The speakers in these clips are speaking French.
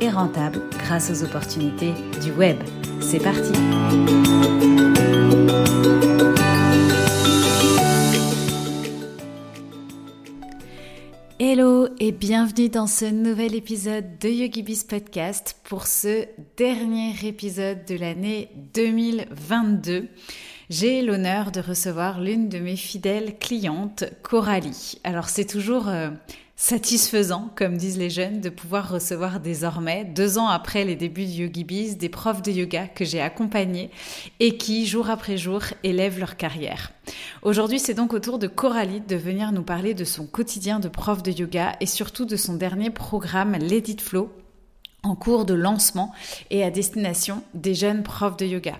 et rentable grâce aux opportunités du web. C'est parti Hello et bienvenue dans ce nouvel épisode de YogiBiz Podcast pour ce dernier épisode de l'année 2022. J'ai l'honneur de recevoir l'une de mes fidèles clientes, Coralie. Alors c'est toujours euh, satisfaisant, comme disent les jeunes, de pouvoir recevoir désormais, deux ans après les débuts du YogiBiz, des profs de yoga que j'ai accompagnés et qui, jour après jour, élèvent leur carrière. Aujourd'hui, c'est donc au tour de Coralie de venir nous parler de son quotidien de prof de yoga et surtout de son dernier programme, l'Edit Flow, en cours de lancement et à destination des jeunes profs de yoga.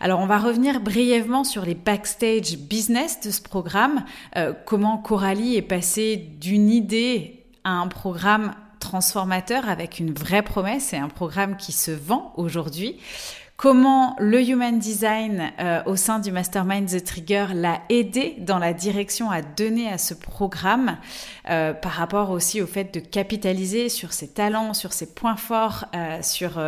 Alors on va revenir brièvement sur les backstage business de ce programme, euh, comment Coralie est passée d'une idée à un programme transformateur avec une vraie promesse et un programme qui se vend aujourd'hui. Comment le human design euh, au sein du mastermind The Trigger l'a aidé dans la direction à donner à ce programme euh, par rapport aussi au fait de capitaliser sur ses talents, sur ses points forts, euh, sur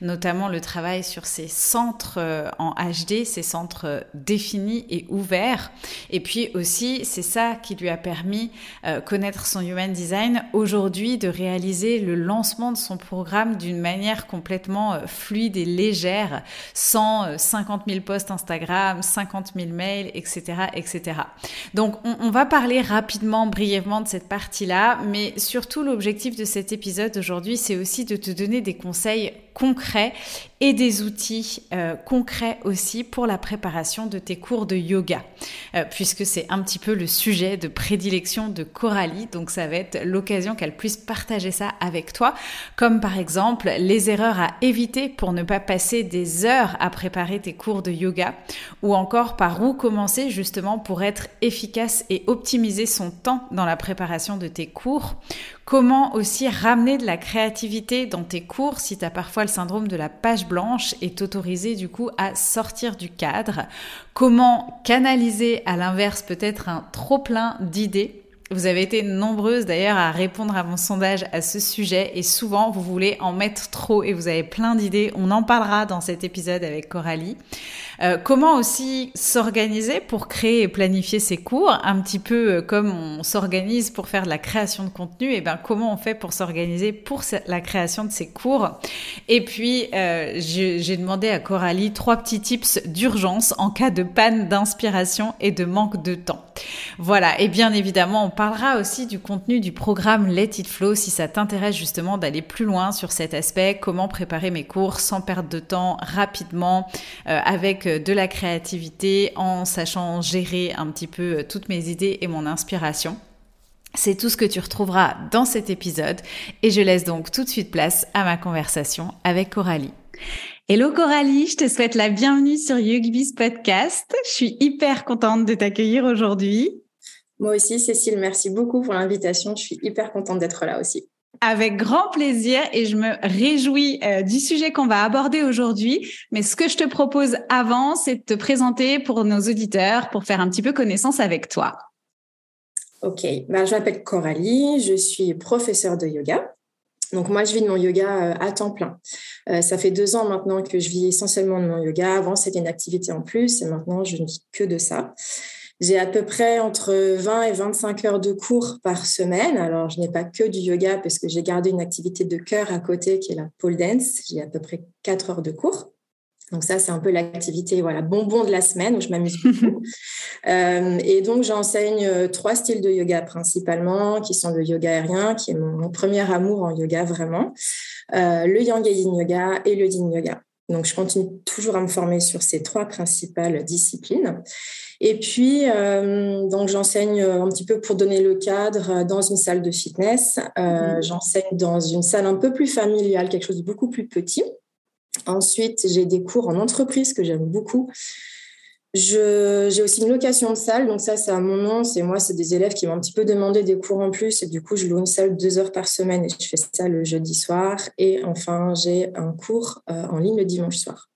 notamment le travail sur ses centres en HD, ses centres définis et ouverts. Et puis aussi, c'est ça qui lui a permis connaître son human design aujourd'hui de réaliser le lancement de son programme d'une manière complètement fluide et légère sans 50 000 posts Instagram, 50 000 mails, etc., etc. Donc, on, on va parler rapidement, brièvement de cette partie-là, mais surtout l'objectif de cet épisode aujourd'hui, c'est aussi de te donner des conseils concrets et des outils euh, concrets aussi pour la préparation de tes cours de yoga, euh, puisque c'est un petit peu le sujet de prédilection de Coralie, donc ça va être l'occasion qu'elle puisse partager ça avec toi, comme par exemple les erreurs à éviter pour ne pas passer des heures à préparer tes cours de yoga, ou encore par où commencer justement pour être efficace et optimiser son temps dans la préparation de tes cours, Comment aussi ramener de la créativité dans tes cours si tu as parfois le syndrome de la page blanche et t'autoriser du coup à sortir du cadre? Comment canaliser à l'inverse peut-être un trop plein d'idées vous avez été nombreuses d'ailleurs à répondre à mon sondage à ce sujet et souvent vous voulez en mettre trop et vous avez plein d'idées. On en parlera dans cet épisode avec Coralie. Euh, comment aussi s'organiser pour créer et planifier ses cours, un petit peu euh, comme on s'organise pour faire de la création de contenu. Et eh ben comment on fait pour s'organiser pour la création de ses cours? Et puis euh, j'ai demandé à Coralie trois petits tips d'urgence en cas de panne d'inspiration et de manque de temps. Voilà. Et bien évidemment, on parlera aussi du contenu du programme Let It Flow si ça t'intéresse justement d'aller plus loin sur cet aspect, comment préparer mes cours sans perdre de temps rapidement, euh, avec euh, de la créativité, en sachant gérer un petit peu euh, toutes mes idées et mon inspiration. C'est tout ce que tu retrouveras dans cet épisode et je laisse donc tout de suite place à ma conversation avec Coralie. Hello Coralie, je te souhaite la bienvenue sur YogiBiz Podcast. Je suis hyper contente de t'accueillir aujourd'hui. Moi aussi, Cécile, merci beaucoup pour l'invitation. Je suis hyper contente d'être là aussi. Avec grand plaisir et je me réjouis euh, du sujet qu'on va aborder aujourd'hui. Mais ce que je te propose avant, c'est de te présenter pour nos auditeurs, pour faire un petit peu connaissance avec toi. Ok, ben, je m'appelle Coralie, je suis professeure de yoga. Donc moi, je vis de mon yoga euh, à temps plein. Euh, ça fait deux ans maintenant que je vis essentiellement de mon yoga. Avant, c'était une activité en plus et maintenant, je ne vis que de ça. J'ai à peu près entre 20 et 25 heures de cours par semaine. Alors, je n'ai pas que du yoga parce que j'ai gardé une activité de cœur à côté qui est la pole dance. J'ai à peu près 4 heures de cours. Donc ça, c'est un peu l'activité voilà bonbon de la semaine où je m'amuse beaucoup. euh, et donc, j'enseigne euh, trois styles de yoga principalement, qui sont le yoga aérien, qui est mon, premier amour en yoga vraiment, euh, le Yang Yin Yoga et le Yin Yoga. Donc, je continue toujours à me former sur ces trois principales disciplines. Et puis, euh, donc, j'enseigne un petit peu pour donner le cadre dans une salle de fitness. Euh, mmh. J'enseigne dans une salle un peu plus familiale, quelque chose de beaucoup plus petit. Ensuite, j'ai des cours en entreprise que j'aime beaucoup. j'ai aussi une location de salle, donc ça, c'est à mon nom. C'est moi, c'est des élèves qui m'ont un petit peu demandé des cours en plus. Et du coup, je loue une salle deux heures par semaine et je fais ça le jeudi soir. Et enfin, j'ai un cours euh, en ligne le dimanche soir.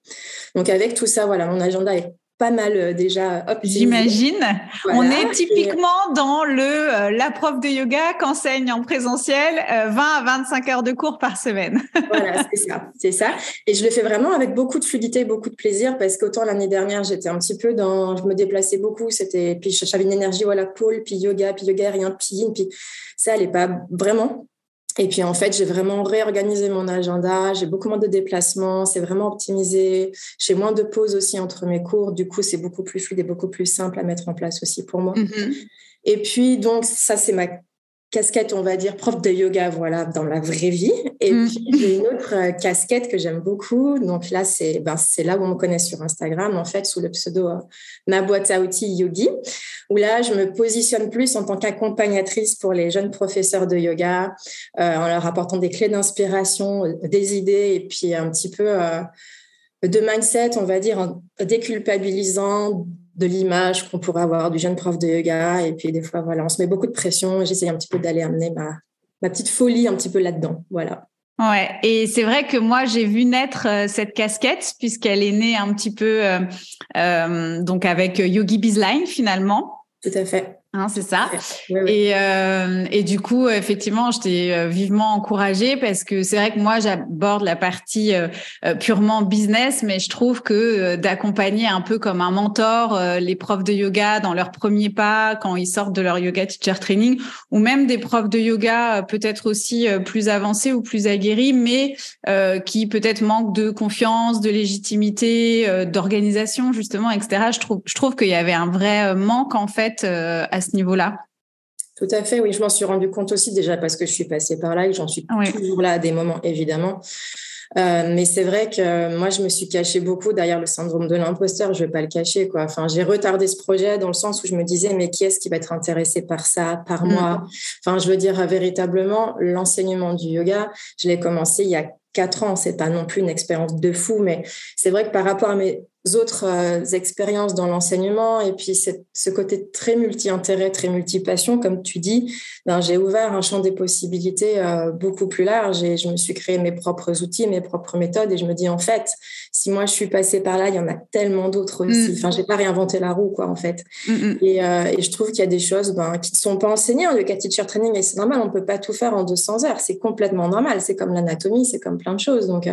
Donc, avec tout ça, voilà, mon agenda est pas mal euh, déjà J'imagine. On est typiquement dans le euh, la prof de yoga qu'enseigne en présentiel 20 euh, à 25 heures de cours par semaine. voilà, c'est ça, c'est ça. Et je le fais vraiment avec beaucoup de fluidité, beaucoup de plaisir parce qu'autant l'année dernière, j'étais un petit peu dans je me déplaçais beaucoup, c'était puis j'avais une énergie voilà pôle, puis yoga, puis yoga rien, puis yin, puis ça allait pas vraiment. Et puis en fait, j'ai vraiment réorganisé mon agenda, j'ai beaucoup moins de déplacements, c'est vraiment optimisé, j'ai moins de pauses aussi entre mes cours, du coup c'est beaucoup plus fluide et beaucoup plus simple à mettre en place aussi pour moi. Mm-hmm. Et puis donc ça c'est ma casquette, on va dire, prof de yoga, voilà, dans la vraie vie. Et mm. puis, j'ai une autre euh, casquette que j'aime beaucoup. Donc là, c'est ben, là où on me connaît sur Instagram, en fait, sous le pseudo euh, Ma boîte à outils Yogi, où là, je me positionne plus en tant qu'accompagnatrice pour les jeunes professeurs de yoga, euh, en leur apportant des clés d'inspiration, des idées, et puis un petit peu de mindset, on va dire, en déculpabilisant de l'image qu'on pourrait avoir du jeune prof de yoga. Et puis des fois, voilà, on se met beaucoup de pression. J'essaie un petit peu d'aller amener ma, ma petite folie un petit peu là-dedans. Voilà. Ouais, et c'est vrai que moi j'ai vu naître euh, cette casquette puisqu'elle est née un petit peu euh, euh, donc avec Yogi Bizline finalement. Tout à fait. Hein, c'est ça. Et, euh, et du coup, effectivement, je t'ai euh, vivement encouragée parce que c'est vrai que moi, j'aborde la partie euh, purement business, mais je trouve que d'accompagner un peu comme un mentor les profs de yoga dans leurs premiers pas quand ils sortent de leur yoga teacher training, ou même des profs de yoga peut-être aussi plus avancés ou plus aguerris, mais qui peut-être manquent de confiance, de légitimité, d'organisation justement, etc. Je trouve, je trouve qu'il y avait un vrai manque en fait à ce niveau-là Tout à fait, oui, je m'en suis rendu compte aussi déjà parce que je suis passée par là et j'en suis toujours là à des moments, évidemment. Euh, mais c'est vrai que moi, je me suis cachée beaucoup derrière le syndrome de l'imposteur. Je vais pas le cacher, quoi. Enfin, j'ai retardé ce projet dans le sens où je me disais, mais qui est-ce qui va être intéressé par ça, par moi? Mm. Enfin, je veux dire, véritablement, l'enseignement du yoga, je l'ai commencé il y a quatre ans. C'est pas non plus une expérience de fou, mais c'est vrai que par rapport à mes autres euh, expériences dans l'enseignement et puis ce côté très multi-intérêt, très multi-passion, comme tu dis, ben, j'ai ouvert un champ des possibilités euh, beaucoup plus large et je me suis créé mes propres outils, mes propres méthodes et je me dis en fait, si moi je suis passée par là, il y en a tellement d'autres aussi. Mm. Enfin, j'ai pas réinventé la roue quoi en fait. Mm, mm. Et, euh, et, je trouve qu'il y a des choses ben, qui ne sont pas enseignées en yoga teacher training et c'est normal, on peut pas tout faire en 200 heures, c'est complètement normal. C'est comme l'anatomie, c'est comme plein de choses. Donc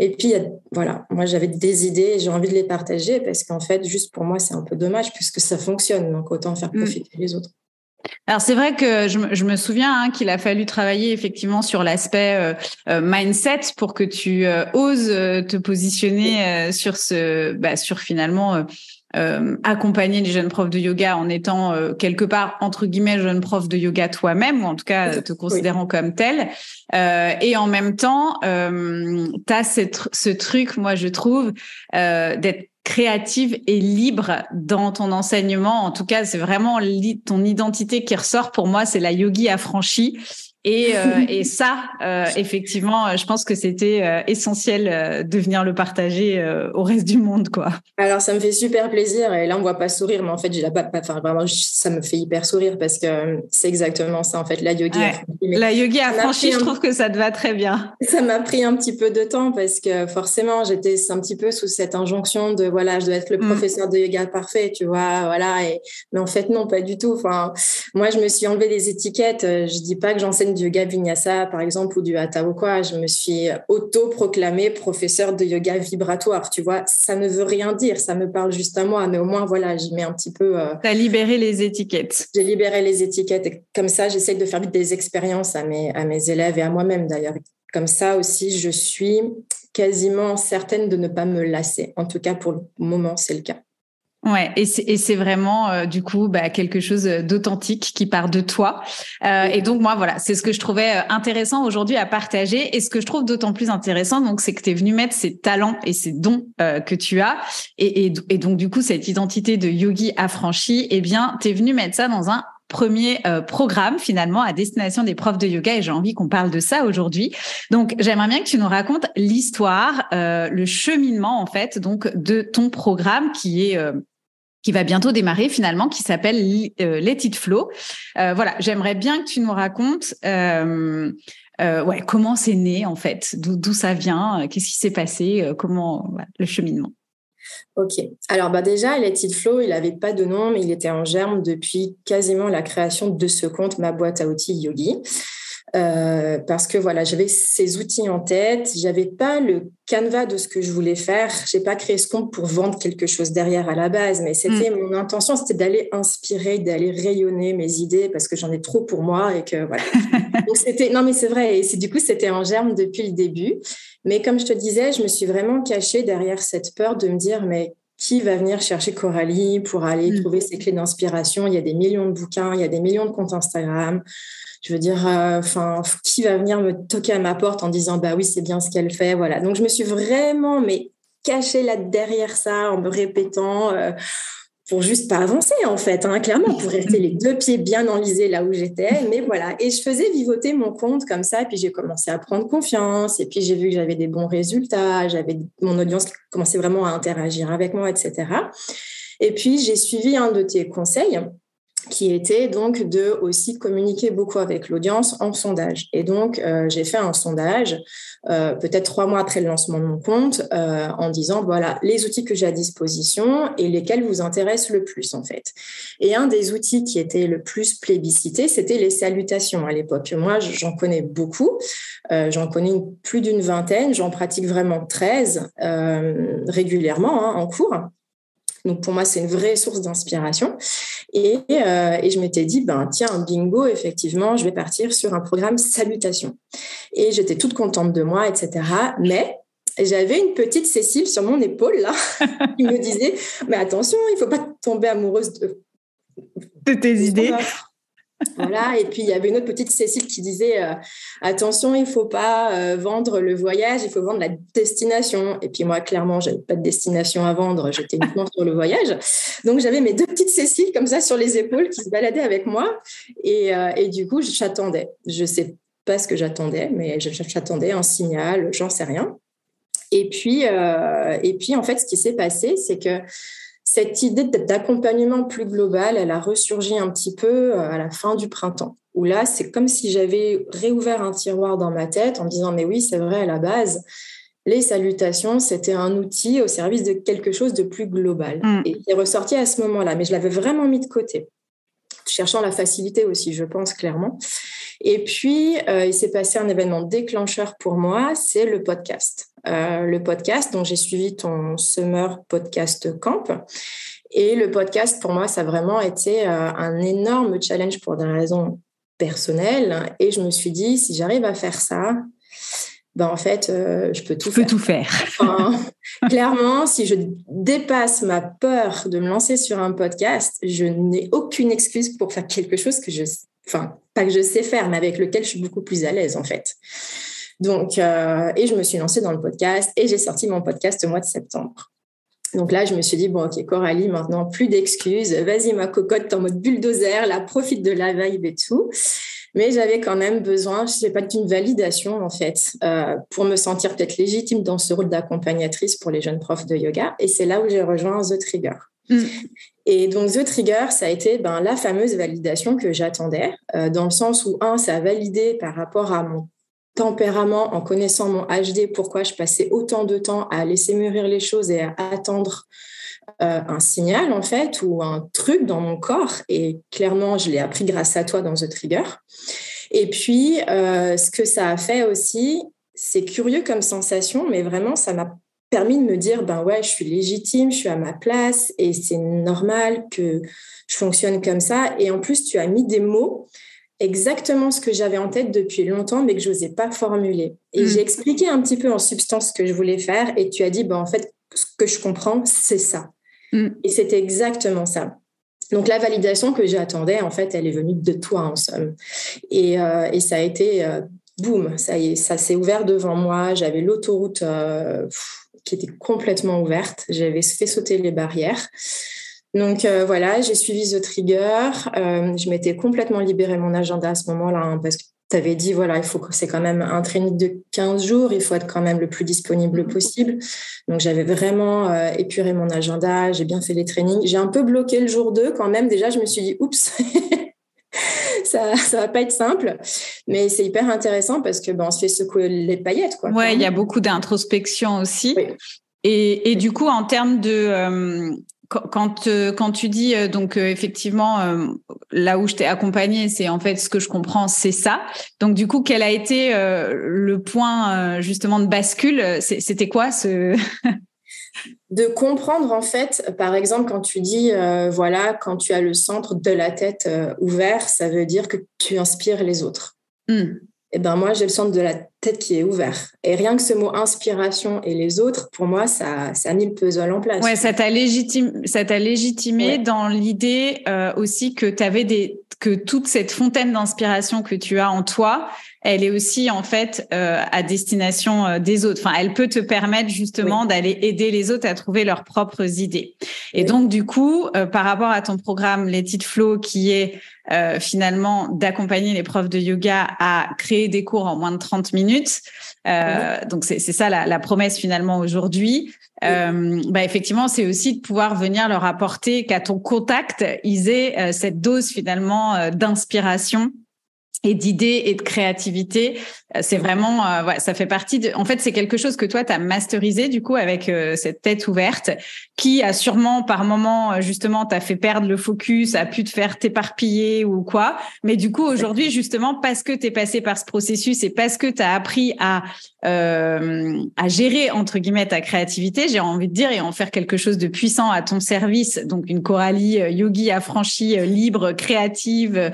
et puis voilà, moi j'avais des idées, j'ai envie de les partager parce qu'en fait, juste pour moi, c'est un peu dommage puisque ça fonctionne. Donc, autant faire mm. profiter les autres. Alors c'est vrai que je, me souviens hein, qu'il a fallu travailler effectivement sur l'aspect euh, euh, mindset pour que tu euh, oses te positionner sur ce, bah, sur finalement accompagner les jeunes profs de yoga en étant quelque part entre guillemets jeune prof de yoga toi-même ou en tout cas te considérant comme tel. et en même temps, tu as ce truc, moi je trouve, d'être créative et libre dans ton enseignement. En tout cas, c'est vraiment ton identité qui ressort. Pour moi, c'est la yogi affranchie. Et, euh, et ça, euh, effectivement, je pense que c'était euh, essentiel de venir le partager au reste du monde, quoi. Alors, ça me fait super plaisir. Et là, on voit pas sourire, mais en fait, j'ai la enfin, vraiment, ça me fait hyper sourire parce que c'est exactement ça, en fait, la yogi. La yogi affranchie, je trouve que ça te va très bien. Ça m'a pris un petit peu de temps parce que forcément, j'étais un petit peu sous cette injonction de voilà, je dois être le mm. professeur de yoga parfait, tu vois, voilà. Et mais en fait, non, pas du tout. Enfin, moi, je me suis enlevé des étiquettes. Je dis pas que j'enseigne du yoga vinyasa, par exemple, ou du hatha ou quoi, je me suis auto-proclamée professeur de yoga vibratoire. Tu vois, ça ne veut rien dire, ça me parle juste à moi, mais au moins, voilà, j'y mets un petit peu. Euh, tu as libéré les étiquettes. J'ai libéré les étiquettes. Et comme ça, j'essaye de faire des expériences à mes, à mes élèves et à moi-même d'ailleurs. Comme ça aussi, je suis quasiment certaine de ne pas me lasser. En tout cas, pour le moment, c'est le cas. Ouais, et c'est vraiment euh, du coup bah, quelque chose d'authentique qui part de toi. Euh, et donc moi voilà, c'est ce que je trouvais euh, intéressant aujourd'hui à partager. Et ce que je trouve d'autant plus intéressant, donc c'est que tu es venu mettre ces talents et ces dons que tu as, et, et, et, donc du coup cette identité de yogi affranchi, eh bien tu es venu mettre ça dans un premier programme finalement à destination des profs de yoga et j'ai envie qu'on parle de ça aujourd'hui. Donc j'aimerais bien que tu nous racontes l'histoire, le cheminement en fait donc de ton programme qui est qui va bientôt démarrer finalement, qui s'appelle Let It Flow. voilà, j'aimerais bien que tu nous racontes ouais, comment c'est né en fait, d'où ça vient, qu'est-ce qui s'est passé, comment le cheminement. Ok. Alors bah déjà, Let It Flow, il n'avait pas de nom, mais il était en germe depuis quasiment la création de ce compte, ma boîte à outils Yogi. Euh, parce que voilà, j'avais ces outils en tête, j'avais pas le canevas de ce que je voulais faire. J'ai pas créé ce compte pour vendre quelque chose derrière à la base, mais c'était mm. mon intention, c'était d'aller inspirer, d'aller rayonner mes idées parce que j'en ai trop pour moi et que voilà. Donc c'était non mais c'est vrai et du coup c'était en germe depuis le début. Mais comme je te disais, je me suis vraiment cachée derrière cette peur de me dire mais qui va venir chercher Coralie pour aller mm. trouver ses clés d'inspiration? Il y a des millions de bouquins, il y a des millions de comptes Instagram. Je veux dire, euh, enfin, qui va venir me toquer à ma porte en disant bah oui, c'est bien ce qu'elle fait, voilà. Donc je me suis vraiment mais cachée là derrière ça en me répétant. Euh, pour juste pas avancer en fait, hein, clairement, pour rester les deux pieds bien enlisés là où j'étais. Mais voilà, et je faisais vivoter mon compte comme ça, et puis j'ai commencé à prendre confiance, et puis j'ai vu que j'avais des bons résultats, j'avais mon audience qui commençait vraiment à interagir avec moi, etc. Et puis j'ai suivi un de tes conseils qui était donc de aussi communiquer beaucoup avec l'audience en sondage. Et donc, euh, j'ai fait un sondage, euh, peut-être trois mois après le lancement de mon compte, euh, en disant, voilà, les outils que j'ai à disposition et lesquels vous intéressent le plus, en fait. Et un des outils qui était le plus plébiscité, c'était les salutations à l'époque. Moi, j'en connais beaucoup. j'en connais plus d'une vingtaine. J'en pratique vraiment 13 régulièrement hein, en cours. Donc pour moi, c'est une vraie source d'inspiration. Et, euh, et, je m'étais dit, ben tiens, bingo, effectivement, je vais partir sur un programme salutation. Et j'étais toute contente de moi, etc. Mais j'avais une petite Cécile sur mon épaule là, qui me disait, mais attention, il ne faut pas tomber amoureuse de, de tes idées. Voilà, et puis il y avait une autre petite Cécile qui disait euh, attention, il faut pas euh, vendre le voyage, il faut vendre la destination. Et puis moi, clairement, j'avais pas de destination à vendre, j'étais uniquement sur le voyage. Donc j'avais mes deux petites Céciles comme ça sur les épaules qui se baladaient avec moi. Et, euh, et du coup, j'attendais. Je sais pas ce que j'attendais, mais j'attendais un signal, j'en sais rien. Et puis, et puis en fait, ce qui s'est passé, c'est que cette idée d'accompagnement plus global, elle a ressurgi un petit peu euh, à la fin du printemps, où là, c'est comme si j'avais réouvert un tiroir dans ma tête en me disant, mais oui, c'est vrai, à la base, les salutations, c'était un outil au service de quelque chose de plus global. Mm. Et il est ressorti à ce moment-là, mais je l'avais vraiment mis de côté, cherchant la facilité aussi, je pense clairement. Et puis, euh, il s'est passé un événement déclencheur pour moi, c'est le podcast. Euh, le podcast dont j'ai suivi ton Summer Podcast Camp. Et le podcast, pour moi, ça a vraiment été euh, un énorme challenge pour des raisons personnelles. Et je me suis dit, si j'arrive à faire ça, ben en fait, je peux tout faire. tout faire. clairement, si je dépasse ma peur de me lancer sur un podcast, je n'ai aucune excuse pour faire quelque chose que je, enfin, pas que je sais faire, mais avec lequel je suis beaucoup plus à l'aise en fait. Donc, euh, et je me suis lancée dans le podcast et j'ai sorti mon podcast au mois de septembre. Donc là, je me suis dit, bon, ok, Coralie, maintenant, plus d'excuses. Vas-y, ma cocotte, en mode bulldozer, là, profite de la vibe et tout. Mais j'avais quand même besoin, je sais pas, d'une validation, en fait, euh, pour me sentir peut-être légitime dans ce rôle d'accompagnatrice pour les jeunes profs de yoga. Et c'est là où j'ai rejoint The Trigger. Mm. Et donc, The Trigger, ça a été ben, la fameuse validation que j'attendais, euh, dans le sens où, un, ça a validé par rapport à mon tempérament, en connaissant mon HD, pourquoi je passais autant de temps à laisser mûrir les choses et à attendre euh, un signal, en fait, ou un truc dans mon corps. Et clairement, je l'ai appris grâce à toi dans The Trigger. Et puis, euh, ce que ça a fait aussi, c'est curieux comme sensation, mais vraiment, ça m'a permis de me dire, ben ouais, je suis légitime, je suis à ma place et c'est normal que je fonctionne comme ça. Et en plus, tu as mis des mots exactement ce que j'avais en tête depuis longtemps, mais que je n'osais pas formuler. Et mm. j'ai expliqué un petit peu en substance ce que je voulais faire et tu as dit, ben en fait, ce que je comprends, c'est ça. Mm. Et c'était exactement ça. Donc la validation que j'attendais, en fait, elle est venue de toi, en somme. Et, euh, et ça a été, euh, boum, ça y est, ça s'est ouvert devant moi. J'avais l'autoroute... Euh, qui était complètement ouverte. J'avais fait sauter les barrières. Donc euh, voilà, j'ai suivi The Trigger. Euh, je m'étais complètement libéré mon agenda à ce moment-là hein, parce que tu avais dit, voilà, il faut que c'est quand même un training de 15 jours, il faut être quand même le plus disponible mmh. possible. Donc, j'avais vraiment euh, épuré mon agenda, j'ai bien fait les trainings. J'ai un peu bloqué le jour 2 quand même. Déjà, je me suis dit, oups, ça, ça va pas être simple. Mais c'est hyper intéressant parce que ben, on se fait secouer les paillettes. Quoi, ouais, il y a beaucoup d'introspection aussi. Et, et, du coup, en termes de, quand, euh, quand tu dis euh, donc euh, effectivement là où je t'ai accompagné c'est en fait ce que je comprends c'est ça. Donc du coup quel a été le point justement de bascule? C'était quoi ce de comprendre en fait par exemple quand tu dis voilà quand tu as le centre de la tête ouvert ça veut dire que tu inspires les autres. Mmh eh ben moi, j'ai le centre de la tête qui est ouvert. Et rien que ce mot inspiration et les autres, pour moi, ça, ça a mis le puzzle en place. Ouais, ça t'a légitimé, ça t'a légitimé dans l'idée euh, aussi que tu avais des, que toute cette fontaine d'inspiration que tu as en toi, elle est aussi en fait euh, à destination euh, des autres. Enfin, elle peut te permettre justement d'aller aider les autres à trouver leurs propres idées. Et donc du coup, euh, par rapport à ton programme Let It Flow, qui est finalement d'accompagner les profs de yoga à créer des cours en moins de 30 minutes. Donc c'est ça la, la, promesse finalement aujourd'hui. bah effectivement, c'est aussi de pouvoir venir leur apporter qu'à ton contact, ils aient cette dose finalement d'inspiration et d'idées et de créativité. Euh, c'est vraiment, euh, ça fait partie de. En fait, c'est quelque chose que toi, tu as masterisé du coup avec euh, cette tête ouverte, qui a sûrement par moment justement t'a fait perdre le focus, a pu te faire t'éparpiller ou quoi. Mais du coup, aujourd'hui, justement, parce que tu es passé par ce processus et parce que tu as appris à à gérer entre guillemets ta créativité, j'ai envie de dire, et en faire quelque chose de puissant à ton service. Donc une Coralie yogi affranchie, libre, créative,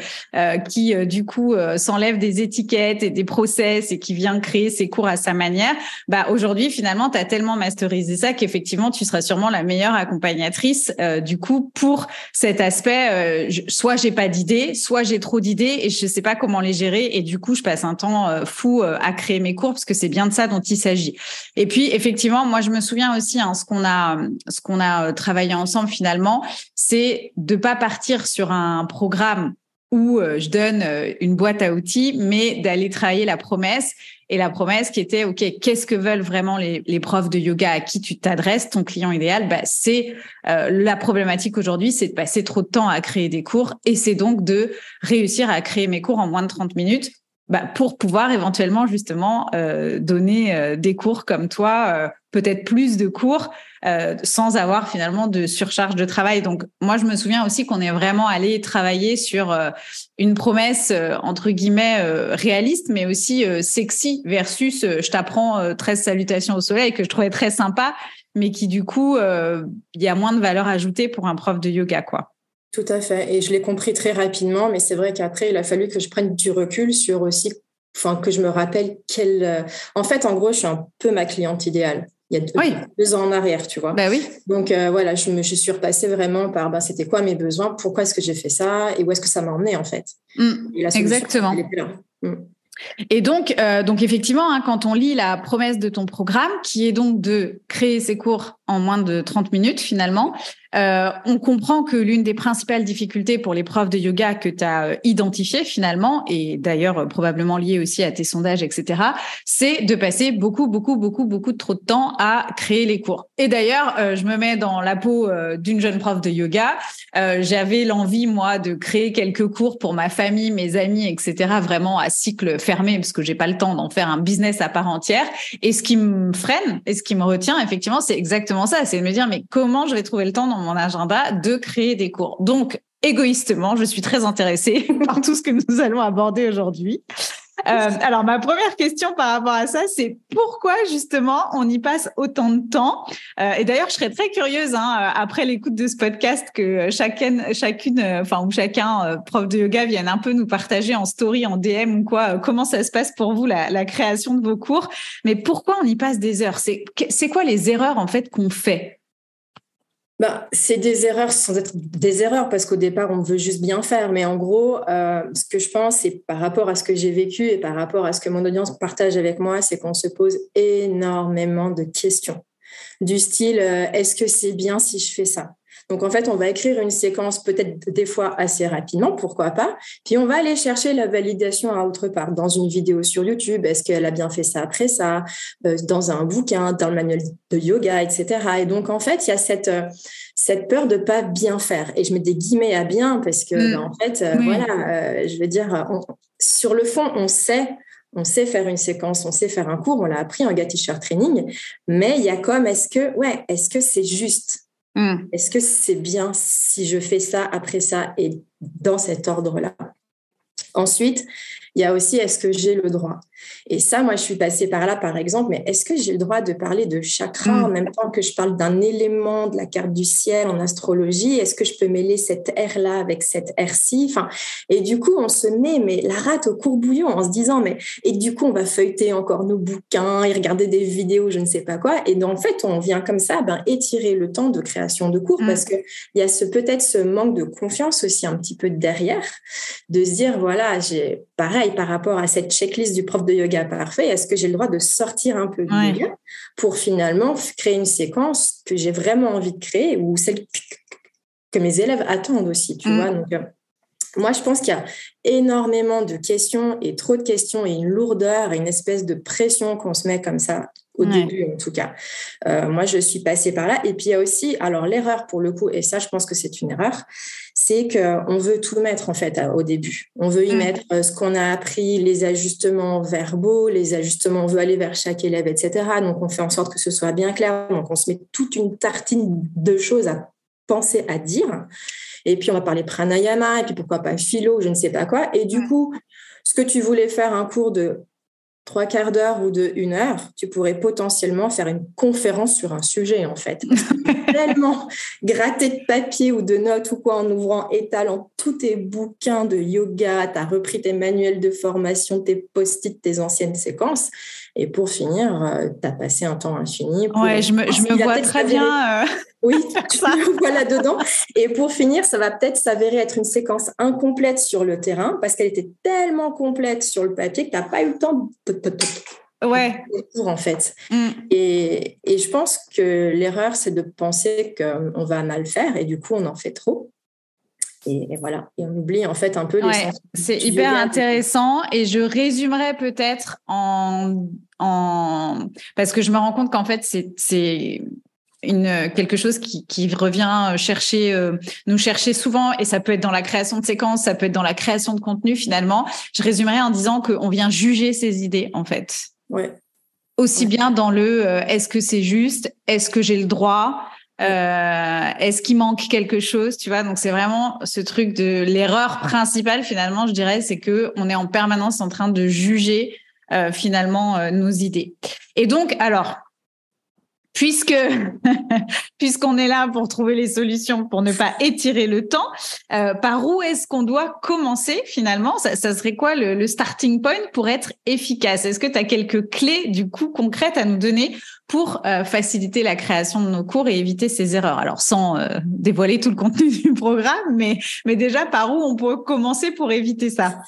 qui du coup euh, s'enlève des étiquettes et des process et qui vient créer ses cours à sa manière, bah aujourd'hui finalement tu as tellement masterisé ça qu'effectivement tu seras sûrement la meilleure accompagnatrice euh, du coup pour cet aspect euh, soit j'ai pas d'idées, soit j'ai trop d'idées et je sais pas comment les gérer et du coup je passe un temps fou à créer mes cours parce que c'est bien de ça dont il s'agit. Et puis effectivement, moi je me souviens aussi hein, ce qu'on a ce qu'on a travaillé ensemble finalement, c'est de pas partir sur un programme où euh, je donne euh, une boîte à outils, mais d'aller travailler la promesse. Et la promesse qui était, OK, qu'est-ce que veulent vraiment les, profs de yoga à qui tu t'adresses, ton client idéal? Bah, C'est euh, la problématique aujourd'hui, c'est de passer trop de temps à créer des cours et c'est donc de réussir à créer mes cours en moins de 30 minutes bah, pour pouvoir éventuellement justement donner des cours comme toi, peut-être plus de cours euh, sans avoir finalement de surcharge de travail. Donc moi, je me souviens aussi qu'on est vraiment allé travailler sur euh, une promesse euh, entre guillemets réaliste, mais aussi sexy versus je t'apprends 13 salutations au soleil que je trouvais très sympa, mais qui du coup, il y a moins de valeur ajoutée pour un prof de yoga, quoi. Tout à fait. Et je l'ai compris très rapidement, mais c'est vrai qu'après, il a fallu que je prenne du recul sur aussi, enfin, que je me rappelle quelle. En fait, en gros, je suis un peu ma cliente idéale il y a deux, ans en arrière, tu vois. Bah oui. Donc euh, voilà, je me je suis repassée vraiment par bah, c'était quoi mes besoins, pourquoi est-ce que j'ai fait ça? Et où est-ce que ça m'a emmené en fait? Mmh. exactement. Mmh. Et donc, euh, donc effectivement, hein, quand on lit la promesse de ton programme, qui est donc de créer ses cours en moins de 30 minutes finalement, euh, on comprend que l'une des principales difficultés pour les profs de yoga que tu as euh, identifiées finalement, et d'ailleurs euh, probablement lié aussi à tes sondages, etc., c'est de passer beaucoup, beaucoup, beaucoup, beaucoup trop de temps à créer les cours. Et d'ailleurs, je me mets dans la peau d'une jeune prof de yoga. J'avais l'envie, moi, de créer quelques cours pour ma famille, mes amis, etc., vraiment à cycle fermé, parce que j'ai pas le temps d'en faire un business à part entière. Et ce qui me freine et ce qui me retient, effectivement, c'est exactement ça, c'est de me dire, mais comment je vais trouver le temps dans mon agenda de créer des cours. Donc, égoïstement, je suis très intéressée par tout ce que nous allons aborder aujourd'hui. Euh, alors, ma première question par rapport à ça, c'est pourquoi justement on y passe autant de temps? Euh, Et d'ailleurs, je serais très curieuse, hein, après l'écoute de ce podcast, que chacune, chacune, enfin ou chacun, prof de yoga, vienne un peu nous partager en story, en DM ou quoi, comment ça se passe pour vous la, la création de vos cours. Mais pourquoi on y passe des heures? C'est quoi les erreurs en fait qu'on fait? Bah, c'est des erreurs sans être des erreurs parce qu'au départ, on veut juste bien faire. Mais en gros, euh, ce que je pense, c'est par rapport à ce que j'ai vécu et par rapport à ce que mon audience partage avec moi, c'est qu'on se pose énormément de questions du style euh, est-ce que c'est bien si je fais ça? Donc, en fait, on va écrire une séquence peut-être des fois assez rapidement, pourquoi pas. Puis, on va aller chercher la validation à autre part, dans une vidéo sur YouTube. Est-ce qu'elle a bien fait ça après ça euh, Dans un bouquin, dans le manuel de yoga, etc. Et donc, en fait, il y a cette, euh, cette peur de pas bien faire. Et je mets des guillemets à bien parce que, mm. ben, en fait, euh, voilà, je veux dire, sur le fond, on sait on sait faire une séquence, on sait faire un cours, on l'a appris en Gatisher Training, mais il y a comme, est-ce que, ouais, est-ce que c'est juste? Hmm. Est-ce que c'est bien si je fais ça après ça et dans cet ordre-là? Ensuite, il y a aussi est-ce que j'ai le droit? Et ça, moi, je suis passée par là, par exemple, mais est-ce que j'ai le droit de parler de chakra en mm. même temps que je parle d'un élément de la carte du ciel en astrologie? Est-ce que je peux mêler cette air-là avec cette air-ci enfin, Et du coup, on se met mais la rate au courbouillon en se disant, mais et du coup, on va feuilleter encore nos bouquins et regarder des vidéos, je ne sais pas quoi. Et en fait, on vient comme ça ben, étirer le temps de création de cours mm. parce qu'il y a ce, peut-être ce manque de confiance aussi un petit peu derrière, de se dire, voilà, j'ai pareil par rapport à cette checklist du prof de yoga parfait, est-ce que j'ai le droit de sortir un peu du yoga pour finalement créer une séquence que j'ai vraiment envie de créer ou celle que mes élèves attendent aussi, tu mm. vois? Donc, euh, moi, je pense qu'il y a énormément de questions et trop de questions et une lourdeur et une espèce de pression qu'on se met comme ça au début en tout cas. Euh, moi, je suis passée par là. Et puis, il y a aussi, alors l'erreur pour le coup, et ça, je pense que c'est une erreur, c'est qu'on veut tout mettre en fait au début. On veut y mm. mettre euh, ce qu'on a appris, les ajustements verbaux, les ajustements, on veut aller vers chaque élève, etc. Donc, on fait en sorte que ce soit bien clair. Donc, on se met toute une tartine de choses à penser à dire. Et puis, on va parler pranayama, et puis pourquoi pas philo, je ne sais pas quoi. Et du mm. coup, ce que tu voulais faire un cours de trois quarts d'heure ou de une heure, tu pourrais potentiellement faire une conférence sur un sujet, en fait. tellement gratter de papier ou de notes ou quoi en ouvrant, étalant tous tes bouquins de yoga, tu as repris tes manuels de formation, tes post-it, tes anciennes séquences. Et pour finir, euh, tu as passé un temps infini. Pour ouais, je me, je me vois très bien. Euh, oui, tu me vois là-dedans. Et pour finir, ça va peut-être s'avérer être une séquence incomplète sur le terrain parce qu'elle était tellement complète sur le papier que tu n'as pas eu le temps ouais. en fait. Mm. Et, et, je pense que l'erreur, c'est de penser qu'on va mal faire et du coup, on en fait trop. Et, voilà, et on oublie en fait un peu ouais, C'est hyper intéressant et je résumerai peut-être en, en... Parce que je me rends compte qu'en fait, c'est une, quelque chose qui, qui revient chercher, euh, nous chercher souvent, et ça peut être dans la création de séquences, ça peut être dans la création de contenu finalement. Je résumerai en disant qu'on vient juger ses idées en fait. Ouais. Aussi bien dans le euh, est-ce que c'est juste, est-ce que j'ai le droit, euh, est-ce qu'il manque quelque chose, tu vois? Donc c'est vraiment ce truc de l'erreur principale finalement, je dirais, c'est que on est en permanence en train de juger euh, finalement euh, nos idées. Et donc alors puisque puisqu'on est là pour trouver les solutions pour ne pas étirer le temps, euh, par où est-ce qu'on doit commencer finalement? Ça, serait quoi le, starting point pour être efficace? Est-ce que tu as quelques clés du coup concrètes à nous donner pour euh, faciliter la création de nos cours et éviter ces erreurs? Alors sans euh, dévoiler tout le contenu du programme, mais mais déjà par où on peut commencer pour éviter ça?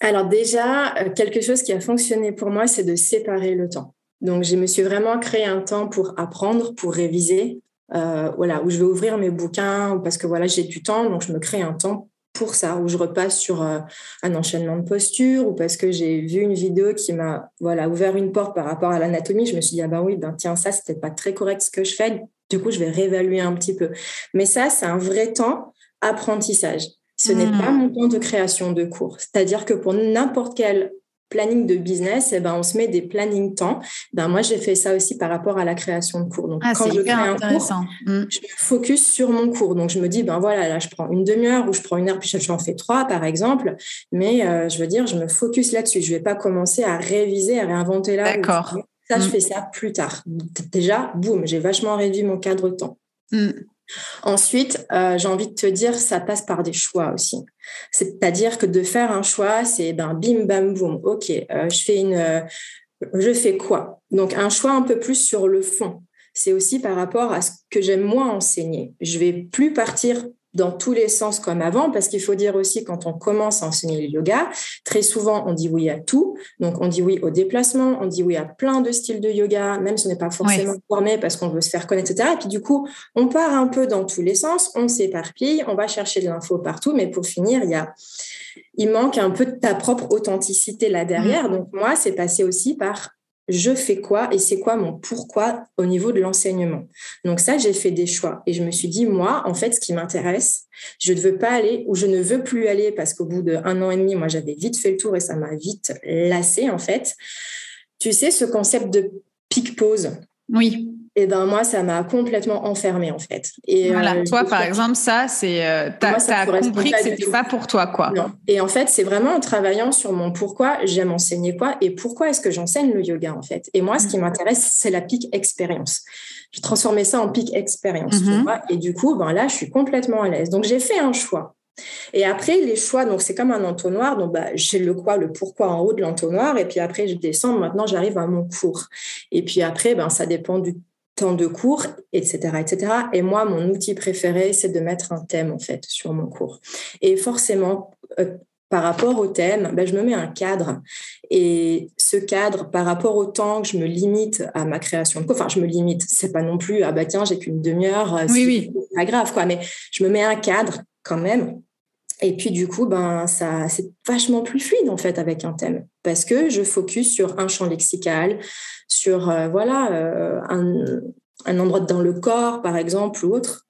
Alors déjà, quelque chose qui a fonctionné pour moi, c'est de séparer le temps. Donc, je me suis vraiment créé un temps pour apprendre, pour réviser, euh, voilà, où je vais ouvrir mes bouquins, parce que voilà, j'ai du temps, donc je me crée un temps pour ça, où je repasse sur euh, un enchaînement de postures, ou parce que j'ai vu une vidéo qui m'a voilà, ouvert une porte par rapport à l'anatomie. Je me suis dit, ah ben oui, ben tiens, ça, c'était pas très correct ce que je fais. Du coup, je vais réévaluer un petit peu. Mais ça, c'est un vrai temps apprentissage. Ce n'est mmh. pas mon temps de création de cours. C'est-à-dire que pour n'importe quel planning de business, et eh ben, on se met des planning temps. Ben, moi, j'ai fait ça aussi par rapport à la création de cours. Donc, ah, quand je crée un cours, mm. je me focus sur mon cours. Donc, je me dis, ben voilà, là, je prends une demi-heure ou je prends une heure, puis j'en fais trois, par exemple. Mais euh, je veux dire, je me focus là-dessus. Je ne vais pas commencer à réviser, à réinventer là. D'accord. Ça, je mm. fais ça plus tard. Déjà, boum, j'ai vachement réduit mon cadre de temps. Mm. Ensuite, euh, j'ai envie de te dire, ça passe par des choix aussi. C'est-à-dire que de faire un choix, c'est ben bim bam boum. Ok, euh, je fais une, euh, je fais quoi? Donc un choix un peu plus sur le fond. c'est aussi par rapport à ce que j'aime moins enseigner. Je vais plus partir dans tous les sens comme avant, parce qu'il faut dire aussi quand on commence à enseigner le yoga, très souvent on dit oui à tout. Donc on dit oui au déplacement, on dit oui à plein de styles de yoga, même si on n'est pas forcément formé parce qu'on veut se faire connaître, etc. Et puis du coup, on part un peu dans tous les sens, on s'éparpille, on va chercher de l'info partout, mais pour finir, il y a il manque un peu de ta propre authenticité là derrière. Mmh. Donc moi, c'est passé aussi par je fais quoi et c'est quoi mon pourquoi au niveau de l'enseignement. Donc ça, j'ai fait des choix et je me suis dit, moi, en fait, ce qui m'intéresse, je ne veux pas aller ou je ne veux plus aller parce qu'au bout d'un an et demi, moi, j'avais vite fait le tour et ça m'a vite lassé, en fait. Tu sais, ce concept de pic pause. Oui et ben moi ça m'a complètement enfermée en fait. Et voilà, euh, toi par exemple ça c'est euh, tu as, compris que c'était pas pour toi quoi. Non. Et en fait, c'est vraiment en travaillant sur mon pourquoi j'aime enseigner quoi et pourquoi est-ce que j'enseigne le yoga en fait. Et moi ce qui mm. m'intéresse c'est la peak expérience. J'ai transformé ça en peak expérience, mm-hmm. Et du coup, ben là je suis complètement à l'aise. Donc j'ai fait un choix. Et après, les choix, donc c'est comme un entonnoir. Donc, bah, j'ai le quoi, le pourquoi en haut de l'entonnoir. Et puis après, je descends. Maintenant, j'arrive à mon cours. Et puis après, ben, ça dépend du temps de cours, etc., etc. Et moi, mon outil préféré, c'est de mettre un thème en fait sur mon cours. Et forcément, euh, par rapport au thème, ben, je me mets un cadre. Et ce cadre, par rapport au temps que je me limite à ma création de cours, enfin, je me limite, c'est pas non plus, ah bah tiens, j'ai qu'une demi-heure, euh, oui, oui. pas grave, quoi. Mais je me mets un cadre quand même. Et puis du coup, ben ça, c'est vachement plus fluide en fait avec un thème parce que je focus sur un champ lexical, sur euh, voilà euh, un, endroit dans le corps par exemple ou autre.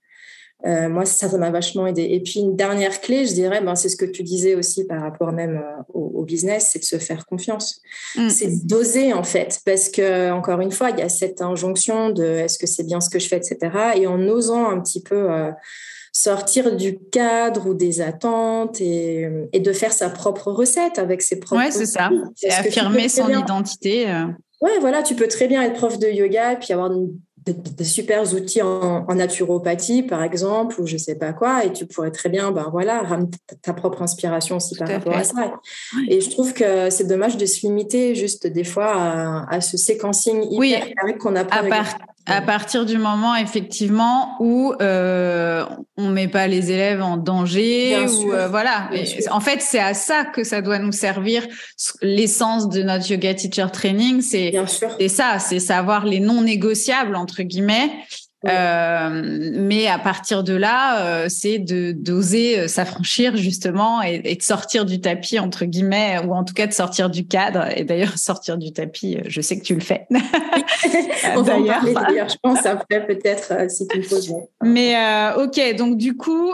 Euh, moi, ça, ça m'a vachement aidé. Et puis, une dernière clé, je dirais, ben, c'est ce que tu disais aussi par rapport même au, business, c'est de se faire confiance. Mm. C'est d'oser, en fait, parce que, encore une fois, il y a cette injonction de est-ce que c'est bien ce que je fais, etc. Et en osant un petit peu sortir du cadre ou des attentes et, de faire sa propre recette avec ses propres. Ouais, c'est ça. Et affirmer son identité. Ouais, voilà, tu peux très bien être prof de yoga et puis avoir des, super outils en, naturopathie, par exemple, ou je sais pas quoi, et tu pourrais très bien, ben voilà, ramener ta, propre inspiration aussi par rapport à ça. Et je trouve que c'est dommage de se limiter juste des fois à, ce séquencing hyper oui, qu'on apprend. À, à partir du moment, effectivement, où euh, on met pas les élèves en danger, ou euh, voilà. en fait, c'est à ça que ça doit nous servir. L'essence de notre yoga teacher training, c'est ça, c'est savoir les non négociables entre guillemets euh, mais à partir de là, euh, c'est de d'oser euh, s'affranchir justement et, et, de sortir du tapis entre guillemets, ou en tout cas de sortir du cadre. Et d'ailleurs, sortir du tapis, je sais que tu le fais. d'ailleurs, je pense après peut-être si tu le poses. Mais ok, donc du coup,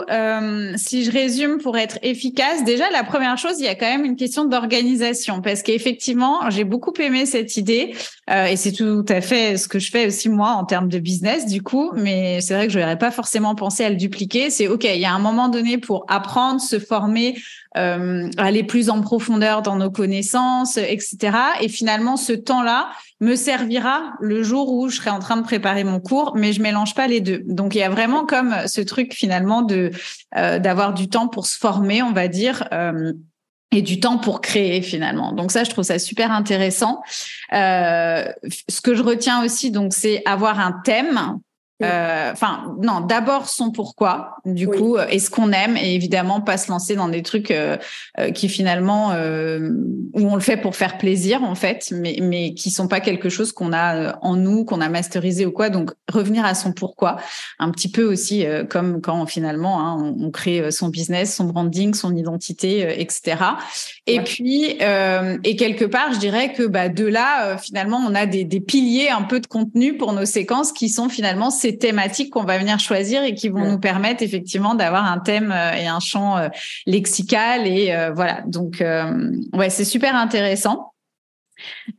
si je résume pour être efficace, déjà la première chose, il y a quand même une question d'organisation parce qu'effectivement, j'ai beaucoup aimé cette idée et c'est tout à fait ce que je fais aussi moi en termes de business. Du coup mais c'est vrai que je n'aurais pas forcément pensé à le dupliquer. C'est OK, il y a un moment donné pour apprendre, se former, euh, aller plus en profondeur dans nos connaissances, etc. Et finalement, ce temps-là me servira le jour où je serai en train de préparer mon cours, mais je mélange pas les deux. Donc il y a vraiment comme ce truc finalement de euh, d'avoir du temps pour se former, on va dire. Euh, et du temps pour créer finalement. Donc ça, je trouve ça super intéressant. Euh, ce que je retiens aussi, donc, c'est avoir un thème euh, enfin, non, d'abord son pourquoi, du coup, euh, est-ce qu'on aime et évidemment pas se lancer dans des trucs euh, qui finalement où on le fait pour faire plaisir en fait, mais mais qui sont pas quelque chose qu'on a en nous, qu'on a masterisé ou quoi. Donc revenir à son pourquoi, un petit peu aussi comme quand finalement hein, on, crée son business, son branding, son identité, etc. Et puis et quelque part, je dirais que bah, de là finalement on a des, des piliers un peu de contenu pour nos séquences qui sont finalement ces thématiques qu'on va venir choisir et qui vont nous permettre effectivement d'avoir un thème euh, et un champ euh, lexical et euh, voilà. Donc ouais, c'est super intéressant.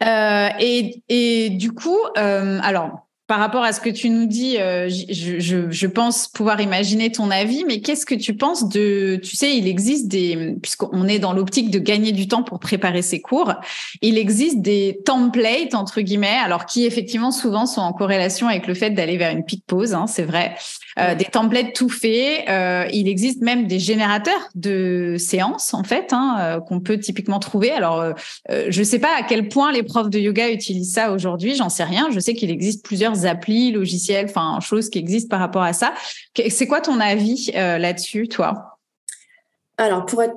et, et du coup, alors par rapport à ce que tu nous dis, euh, je, pense pouvoir imaginer ton avis, mais qu'est-ce que tu penses de, tu sais, il existe des, puisqu'on est dans l'optique de gagner du temps pour préparer ses cours, il existe des templates, entre guillemets, alors qui effectivement souvent sont en corrélation avec le fait d'aller vers une peak pause, hein, c'est vrai, des templates tout faits. il existe même des générateurs de séances en fait hein, qu'on peut typiquement trouver. Alors, je ne sais pas à quel point les profs de yoga utilisent ça aujourd'hui. J'en sais rien. Je sais qu'il existe plusieurs applis, logiciels, enfin choses qui existent par rapport à ça. C'est quoi ton avis là-dessus, toi? Alors, pour être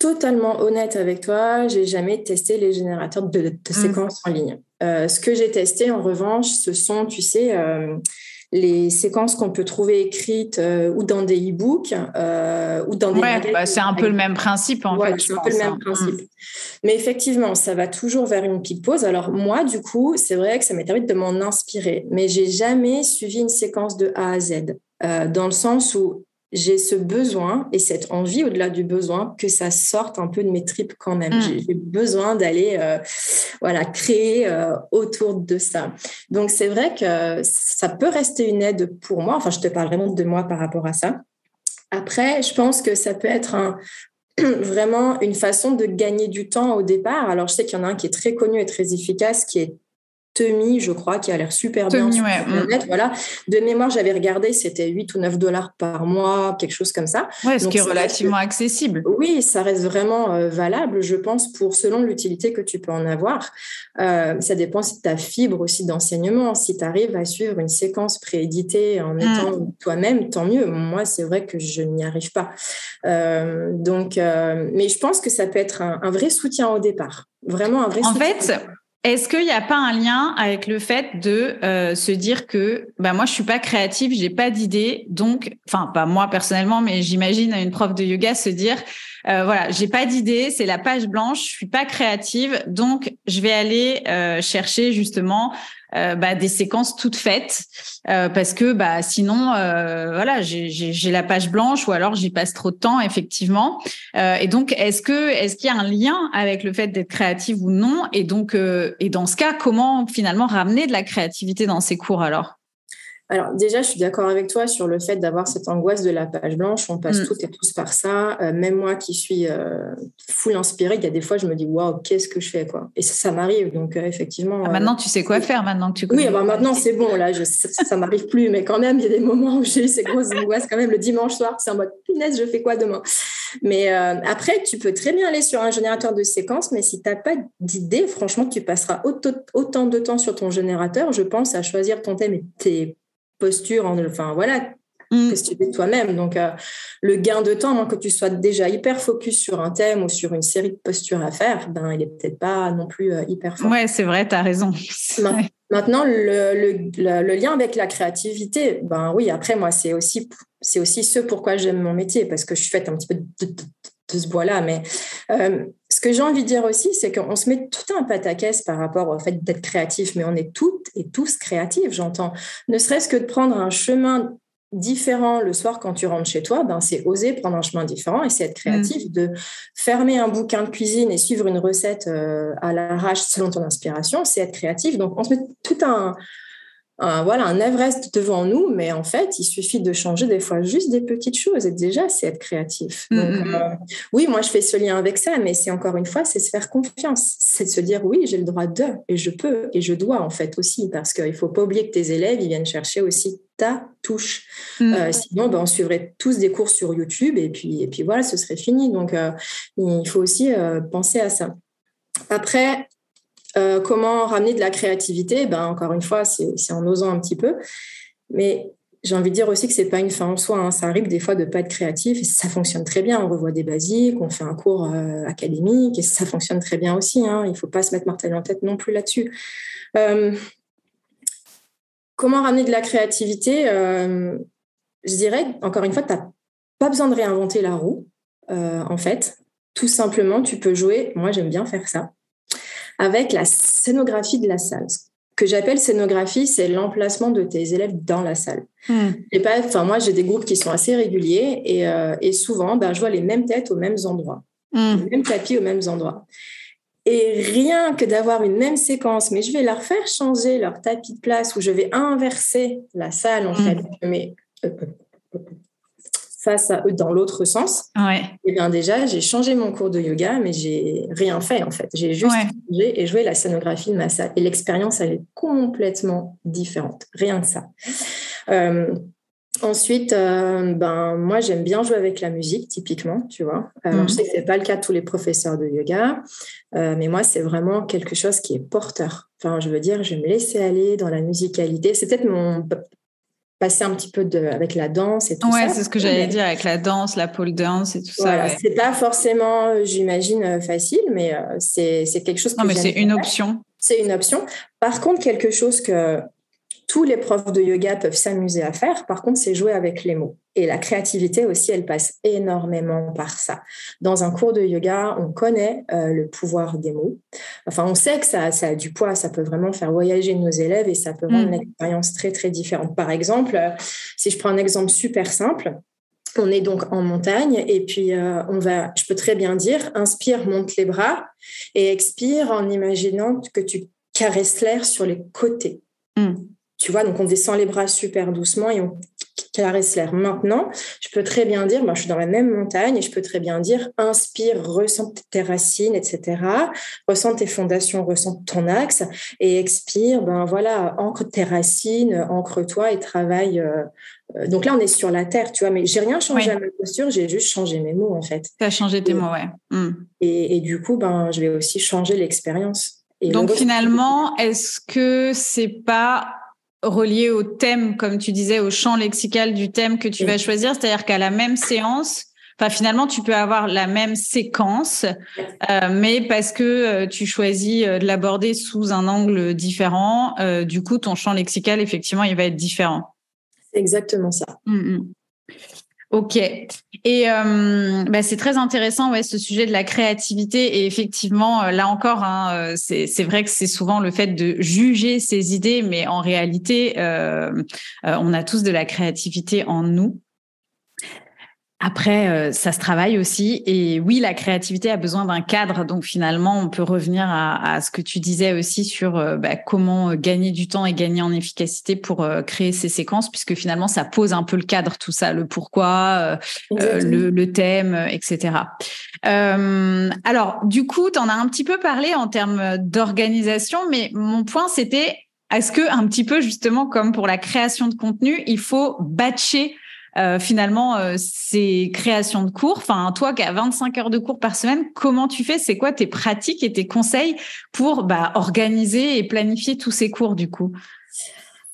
totalement honnête avec toi, j'ai jamais testé les générateurs de, mmh. séquences en ligne. Euh, ce que j'ai testé, en revanche, ce sont, tu sais, euh, les séquences qu'on peut trouver écrites euh, ou dans des e-books ou dans des. Ouais, bah, c'est un peu le même principe en fait. C'est un peu le même hein. principe. Mmh. Mais effectivement, ça va toujours vers une petite pause. Alors moi, du coup, c'est vrai que ça m'est arrivé de m'en inspirer, mais j'ai jamais suivi une séquence de A à Z. dans le sens où j'ai ce besoin et cette envie au-delà du besoin que ça sorte un peu de mes tripes quand même. Mm. J'ai besoin d'aller euh, voilà créer euh, autour de ça. Donc c'est vrai que ça peut rester une aide pour moi. Enfin, je te parle vraiment de moi par rapport à ça. Après, je pense que ça peut être un, vraiment une façon de gagner du temps au départ. Alors, je sais qu'il y en a un qui est très connu et très efficace, qui est Temi, je crois, qui a l'air super bien sur Internet. Voilà. De mémoire, j'avais regardé, c'était 8 ou 9 dollars par mois, quelque chose comme ça. Ouais, ce qui est relativement accessible. Oui, ça reste vraiment euh, valable, je pense, pour selon l'utilité que tu peux en avoir. Euh, ça dépend si tu as fibre aussi d'enseignement. Si tu arrives à suivre une séquence prééditée en mm. étant toi-même, tant mieux. Moi, c'est vrai que je n'y arrive pas. Euh, donc, mais je pense que ça peut être un, un, vrai soutien au départ. Vraiment un vrai en soutien. En fait, est-ce qu'il n'y a pas un lien avec le fait de euh, se dire que bah moi je suis pas créative, j'ai pas d'idée, donc enfin pas moi personnellement, mais j'imagine une prof de yoga se dire euh, voilà j'ai pas d'idée, c'est la page blanche, je suis pas créative, donc je vais aller euh, chercher justement euh, bah, des séquences toutes faites euh, parce que bah sinon euh, voilà j'ai la page blanche ou alors j'y passe trop de temps effectivement. Et donc est-ce que est-ce qu'il y a un lien avec le fait d'être créative ou non? Et donc et dans ce cas comment finalement ramener de la créativité dans ces cours alors? Alors déjà, je suis d'accord avec toi sur le fait d'avoir cette angoisse de la page blanche. On passe mm. toutes et tous par ça. Euh, même moi qui suis euh, full inspirée, il y a des fois, je me dis waouh, qu'est-ce que je fais quoi. Et ça, m'arrive. Donc euh, effectivement. Ah, maintenant, tu sais quoi faire maintenant que tu connais. Oui, bah, maintenant c'est bon. Là, je, ça, ne m'arrive plus. Mais quand même, il y a des moments où j'ai ces grosses angoisses. Quand même, le dimanche soir, c'est en mode punaise, je fais quoi demain? Mais après, tu peux très bien aller sur un générateur de séquences. Mais si tu n'as pas d'idée, franchement, tu passeras autant de temps sur ton générateur. Je pense à choisir ton thème et tes posture, en, enfin voilà, mm. questionner toi-même. Donc, euh, le gain de temps, que tu sois déjà hyper focus sur un thème ou sur une série de postures à faire, ben, il n'est peut-être pas non plus euh, hyper fort. Ouais, c'est vrai, tu as raison. Maintenant, le, le, lien avec la créativité, ben oui, après, moi, c'est aussi, c'est aussi ce pourquoi j'aime mon métier, parce que je suis faite un petit peu de, de ce bois-là. Mais euh, ce que j'ai envie de dire aussi, c'est qu'on se met tout un pataquès par rapport au fait d'être créatif, mais on est toutes et tous créatifs, j'entends. Ne serait-ce que de prendre un chemin différent le soir quand tu rentres chez toi, ben c'est oser prendre un chemin différent et c'est être créatif, mm. de fermer un bouquin de cuisine et suivre une recette euh, à l'arrache selon ton inspiration, c'est être créatif. Donc on se met tout un, un, voilà, un Everest devant nous, mais en fait, il suffit de changer des fois juste des petites choses et déjà, c'est être créatif. Mm, Donc, mm, mm. Euh, oui, moi, je fais ce lien avec ça, mais c'est encore une fois, c'est se faire confiance. C'est de se dire, oui, j'ai le droit de, et je peux, et je dois en fait aussi, parce qu'il ne faut pas oublier que tes élèves, ils viennent chercher aussi ta touche. Euh, sinon, ben, on suivrait tous des cours sur YouTube, et puis, et puis voilà, ce serait fini. Donc, euh, il faut aussi penser à ça. Après, euh, comment ramener de la créativité? Ben, Encore une fois, c'est en osant un petit peu. Mais j'ai envie de dire aussi que c'est pas une fin en soi. Hein. Ça arrive des fois de pas être créatif et ça fonctionne très bien. On revoit des basiques, on fait un cours euh, académique et ça fonctionne très bien aussi. Hein. Il faut pas se mettre martel en tête non plus là-dessus. Euh, comment ramener de la créativité? Je dirais, encore une fois, tu n'as pas besoin de réinventer la roue. en fait, tout simplement, tu peux jouer. Moi, j'aime bien faire ça avec la scénographie de la salle. Ce que j'appelle scénographie, c'est l'emplacement de tes élèves dans la salle. Et pas, enfin, moi, j'ai des groupes qui sont assez réguliers et, euh, souvent, ben, je vois les mêmes têtes aux mêmes endroits, hmm. les mêmes tapis aux mêmes endroits. Et rien que d'avoir une même séquence, mais je vais leur faire changer leur tapis de place ou je vais inverser la salle, en hmm. fait. Mais euh, face à eux dans l'autre sens, ouais. et eh bien déjà, j'ai changé mon cours de yoga, mais j'ai rien fait en fait. J'ai juste changé et joué la scénographie de ma salle. Et l'expérience, elle est complètement différente. Rien de ça. Euh, Ensuite, euh, ben, moi, j'aime bien jouer avec la musique, typiquement, tu vois. Alors, Je sais que ce n'est pas le cas de tous les professeurs de yoga, euh, mais moi, c'est vraiment quelque chose qui est porteur. Enfin, je veux dire, je vais me laisser aller dans la musicalité. C'est peut-être mon passer un petit peu de, avec la danse et tout ça. Ouais, c'est ce que j'allais dire, avec la danse, la pole dance et tout voilà, ça. C'est pas forcément, j'imagine, facile, mais euh, c'est quelque chose que Non, mais c'est une option. C'est une option. Par contre, quelque chose que tous les profs de yoga peuvent s'amuser à faire. Par contre, c'est jouer avec les mots. Et la créativité aussi, elle passe énormément par ça. Dans un cours de yoga, on connaît euh, le pouvoir des mots. Enfin, on sait que ça, ça, a du poids, ça peut vraiment faire voyager nos élèves et ça peut rendre mm. l'expérience très, très différente. Par exemple, euh, si je prends un exemple super simple, on est donc en montagne et puis euh, on va, je peux très bien dire, inspire, monte les bras et expire en imaginant que tu caresses l'air sur les côtés. Mm. Tu vois, donc on descend les bras super doucement et on caresse l'air. Maintenant, je peux très bien dire, moi je suis dans la même montagne et je peux très bien dire, inspire, ressens tes racines, etc. Ressens tes fondations, ressens ton axe et expire, ben voilà, ancre tes racines, ancre-toi et travaille. Euh, euh, donc là, on est sur la terre, tu vois, mais j'ai rien changé à ma posture, j'ai juste changé mes mots en fait. Tu as changé tes mots, ouais. Hmm. Et, et, du coup, ben, je vais aussi changer l'expérience. Donc finalement, est-ce que c'est pas relié au thème, comme tu disais, au champ lexical du thème que tu vas choisir. C'est-à-dire qu'à la même séance, enfin finalement, tu peux avoir la même séquence, euh, mais parce que euh, tu choisis euh, de l'aborder sous un angle différent, du coup, ton champ lexical, effectivement, il va être différent. C'est exactement ça. Mmh, mmh. Ok. Et euh, bah, c'est très intéressant, ouais, ce sujet de la créativité. Et effectivement, euh, là encore, hein, euh, c'est vrai que c'est souvent le fait de juger ses idées, mais en réalité, on a tous de la créativité en nous. Après, euh, ça se travaille aussi. Et oui, la créativité a besoin d'un cadre. Donc finalement, on peut revenir à, ce que tu disais aussi sur euh, bah, comment euh, gagner du temps et gagner en efficacité pour créer ces séquences, puisque finalement, ça pose un peu le cadre, tout ça, le pourquoi, le, le, thème, etc. alors, du coup, tu en as un petit peu parlé en termes d'organisation, mais mon point, c'était est-ce que un petit peu justement comme pour la création de contenu, il faut batcher euh, finalement euh, ces créations de cours. Enfin, toi qui as 25 heures de cours par semaine, comment tu fais? C'est quoi tes pratiques et tes conseils pour bah, organiser et planifier tous ces cours du coup?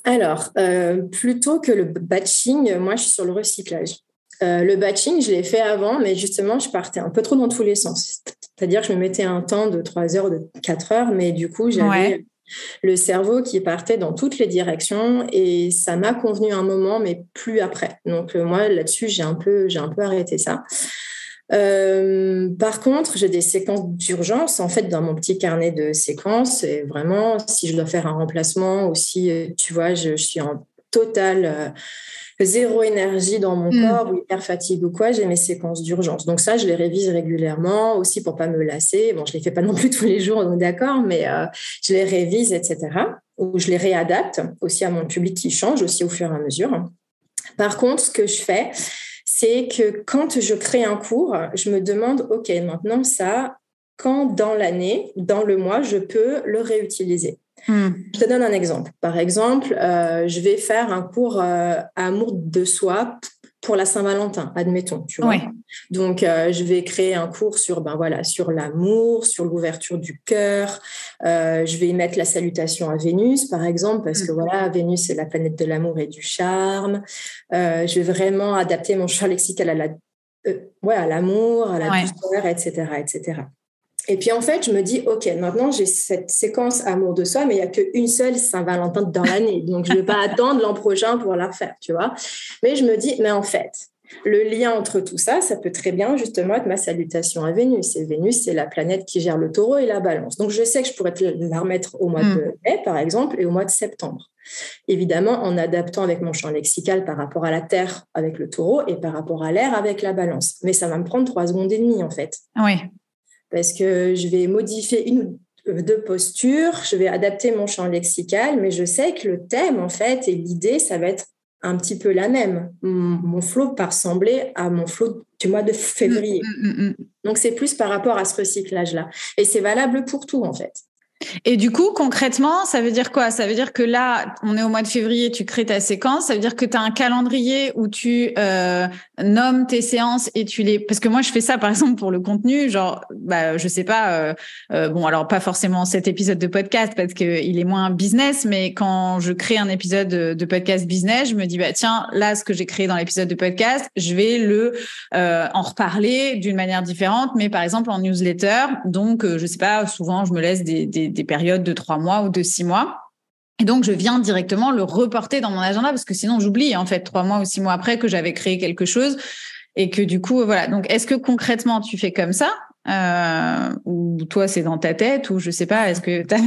Alors, euh, plutôt que le batching, moi je suis sur le recyclage. le batching, je l'ai fait avant, mais justement, je partais un peu trop dans tous les sens. C'est-à-dire que je me mettais un temps de 3 heures, de 4 heures, mais du coup, j'avais le cerveau qui partait dans toutes les directions et ça m'a convenu un moment, mais plus après. Donc euh, moi là-dessus j'ai un peu j'ai un peu arrêté ça. Euh, par contre, j'ai des séquences d'urgence en fait dans mon petit carnet de séquences. Et vraiment, si je dois faire un remplacement ou si euh, tu vois, je, suis en total zéro énergie dans mon hmm. corps ou hyper fatigue ou quoi, j'ai mes séquences d'urgence. Donc ça, je les révise régulièrement aussi pour pas me lasser. Bon, je les fais pas non plus tous les jours, donc d'accord, mais euh, je les révise, etc. Ou je les réadapte aussi à mon public qui change aussi au fur et à mesure. Par contre, ce que je fais, c'est que quand je crée un cours, je me demande, OK, maintenant ça, quand dans l'année, dans le mois, je peux le réutiliser. Hmm. Je te donne un exemple. Par exemple, euh, je vais faire un cours euh, amour de soi pour la Saint-Valentin, admettons. Tu vois. Donc, euh, je vais créer un cours sur, ben voilà, sur l'amour, sur l'ouverture du cœur. je vais mettre la salutation à Vénus, par exemple, parce que hmm. voilà, Vénus c'est la planète de l'amour et du charme. je vais vraiment adapter mon champ lexical à la, ouais, à l'amour, à la douceur, etc., etc. Et puis en fait, je me dis, OK, maintenant j'ai cette séquence amour de soi, mais il n'y a qu'une seule Saint-Valentin dans l'année. Donc je ne vais pas attendre l'an prochain pour la refaire, tu vois. Mais je me dis, mais en fait, le lien entre tout ça, ça peut très bien justement être ma salutation à Vénus. Et Vénus, c'est la planète qui gère le taureau et la balance. Donc je sais que je pourrais la remettre au mois de hmm. mai, par exemple, et au mois de septembre. Évidemment, en adaptant avec mon champ lexical par rapport à la Terre avec le taureau et par rapport à l'air avec la balance. Mais ça va me prendre trois secondes et demie, en fait. Oui parce que je vais modifier une ou deux postures, je vais adapter mon champ lexical, mais je sais que le thème, en fait, et l'idée, ça va être un petit peu la même. Mon flow va ressembler à mon flow du mois de février. Mm, mm, mm, Donc, c'est plus par rapport à ce recyclage-là. Et c'est valable pour tout, en fait. Et du coup, concrètement, ça veut dire quoi? Ça veut dire que là, on est au mois de février, tu crées ta séquence. Ça veut dire que tu as un calendrier où tu euh, nommes tes séances et tu les. Parce que moi, je fais ça, par exemple, pour le contenu. Genre, bah, je sais pas. Euh, euh, bon, alors pas forcément cet épisode de podcast parce que il est moins business, mais quand je crée un épisode de, podcast business, je me dis bah tiens, là, ce que j'ai créé dans l'épisode de podcast, je vais le en reparler d'une manière différente, mais par exemple en newsletter. Donc, je sais pas. Souvent, je me laisse des des, périodes de trois mois ou de six mois. Et donc, je viens directement le reporter dans mon agenda parce que sinon, j'oublie, en fait, trois mois ou six mois après que j'avais créé quelque chose et que du coup, voilà. Donc, est-ce que concrètement, tu fais comme ça euh, ou toi, c'est dans ta tête ou je sais pas, est-ce que tu as...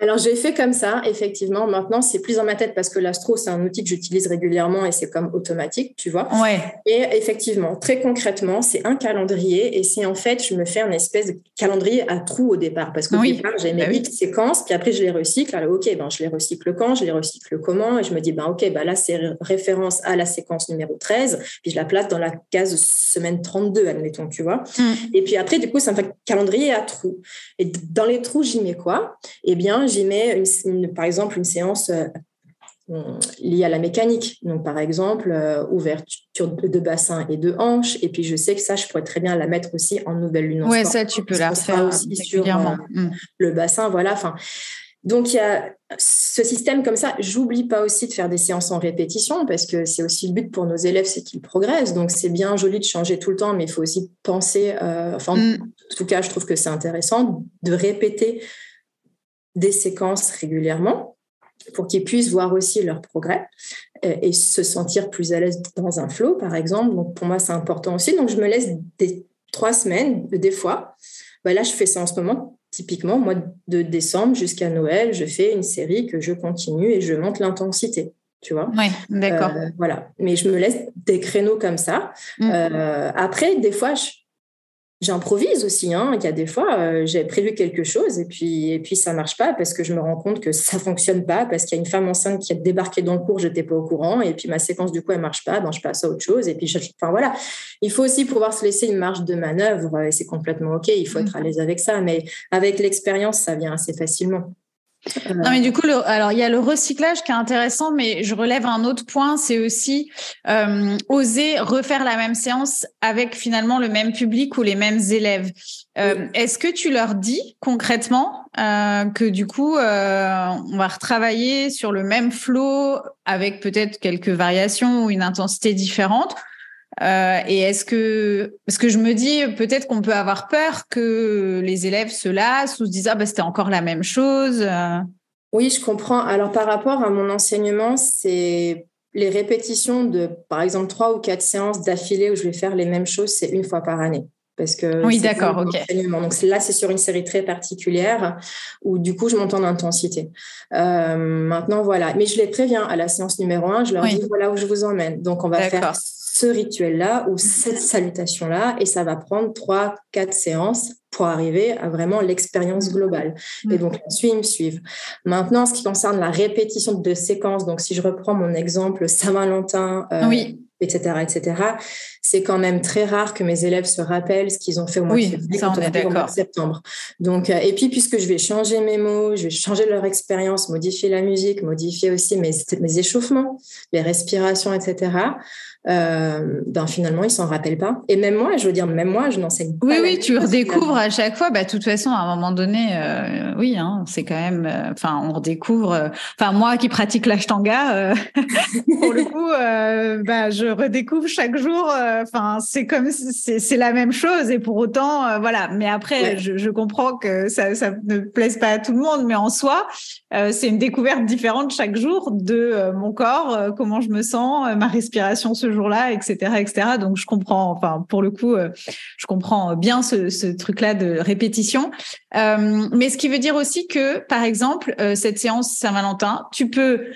Alors, j'ai fait comme ça, effectivement. Maintenant, c'est plus dans ma tête parce que l'astro, c'est un outil que j'utilise régulièrement et c'est comme automatique, tu vois. Ouais. Et effectivement, très concrètement, c'est un calendrier et c'est en fait, je me fais un espèce de calendrier à trous au départ parce qu'au départ, j'ai mes bah séquences, puis après, je les recycle. Alors, OK, ben, je les recycle quand, je les recycle comment? Et je me dis, ben, OK, ben, là, c'est référence à la séquence numéro 13, puis je la place dans la case semaine 32, admettons, tu vois. Mm. Et puis après, du coup, c'est un calendrier à trous. Et dans les trous, j'y mets quoi? Eh bien, j'y mets, une, par exemple, une séance euh, liée à la mécanique. Donc, par exemple, euh, ouverture de, bassin et de hanche. Et puis, je sais que ça, je pourrais très bien la mettre aussi en nouvelle lune. Oui, ça, tu peux la faire aussi sur euh, mm. le bassin. Voilà. Enfin, donc, il y a ce système comme ça. J'oublie pas aussi de faire des séances en répétition parce que c'est aussi le but pour nos élèves, c'est qu'ils progressent. Donc, c'est bien joli de changer tout le temps, mais il faut aussi penser, enfin, mm. en tout cas, je trouve que c'est intéressant de répéter des séquences régulièrement pour qu'ils puissent voir aussi leur progrès euh, et se sentir plus à l'aise dans un flow, par exemple. Donc, pour moi, c'est important aussi. Donc, je me laisse des trois semaines, des fois. Bah, là, je fais ça en ce moment. Typiquement, mois de décembre jusqu'à Noël, je fais une série que je continue et je monte l'intensité. Tu vois Oui, d'accord. Euh, voilà. Mais je me laisse des créneaux comme ça. Mmh. Euh, après, des fois, je, J'improvise aussi. Hein. Il y a des fois, euh, j'ai prévu quelque chose et puis, et puis ça marche pas parce que je me rends compte que ça fonctionne pas parce qu'il y a une femme enceinte qui a débarqué dans le cours, je n'étais pas au courant et puis ma séquence du coup elle marche pas, ben, je passe à autre chose et puis enfin voilà. Il faut aussi pouvoir se laisser une marge de manœuvre et c'est complètement ok. Il faut être à l'aise avec ça, mais avec l'expérience, ça vient assez facilement. Non, mais du coup, alors il y a le recyclage qui est intéressant, mais je relève un autre point, c'est aussi euh, oser refaire la même séance avec finalement le même public ou les mêmes élèves. Euh, est-ce que tu leur dis concrètement euh, que du coup, on va retravailler sur le même flow avec peut-être quelques variations ou une intensité différente euh, et est-ce que, parce que je me dis peut-être qu'on peut avoir peur que les élèves se lassent ou se disent ah bah c'était encore la même chose. Euh. Oui, je comprends. Alors par rapport à mon enseignement, c'est les répétitions de par exemple trois ou quatre séances d'affilée où je vais faire les mêmes choses, c'est une fois par année. Parce que oui, d'accord, ok. Donc là, c'est sur une série très particulière où du coup, je monte en intensité. Euh, maintenant, voilà. Mais je les préviens à la séance numéro un, je leur dis voilà où je vous emmène. Donc, on va faire ce rituel-là ou cette salutation-là et ça va prendre trois, quatre séances pour arriver à vraiment l'expérience globale. Et donc, là-dessus, ils me suivent. Maintenant, ce qui concerne la répétition de séquences, donc si je reprends mon exemple Saint-Valentin, euh, oui etc., etc. C'est quand même très rare que mes élèves se rappellent ce qu'ils ont fait au mois de septembre. Donc, euh, et puis, puisque je vais changer mes mots, je vais changer leur expérience, modifier la musique, modifier aussi mes, mes échauffements, les respirations, etc., euh, ben finalement, ils s'en rappellent pas. Et même moi, je veux dire, même moi, je n'enseigne pas. Oui, oui, tu redécouvres à chaque fois. Bah, de toute façon, à un moment donné, euh, oui, hein, c'est quand même. Euh, enfin, on redécouvre. Enfin, moi qui pratique l'ashtanga, pour le coup, bah, je redécouvre chaque jour. Enfin, c'est comme c'est la même chose. Et pour autant, voilà. Mais après, je, je, comprends que ça, ça ne plaise pas à tout le monde, mais en soi, c'est une découverte différente chaque jour de mon corps, comment je me sens, ma respiration jour-là, etc., etc. Donc je comprends, enfin pour le coup, euh, je comprends bien ce, truc-là de répétition. Euh, mais ce qui veut dire aussi que, par exemple, euh, cette séance Saint-Valentin, tu peux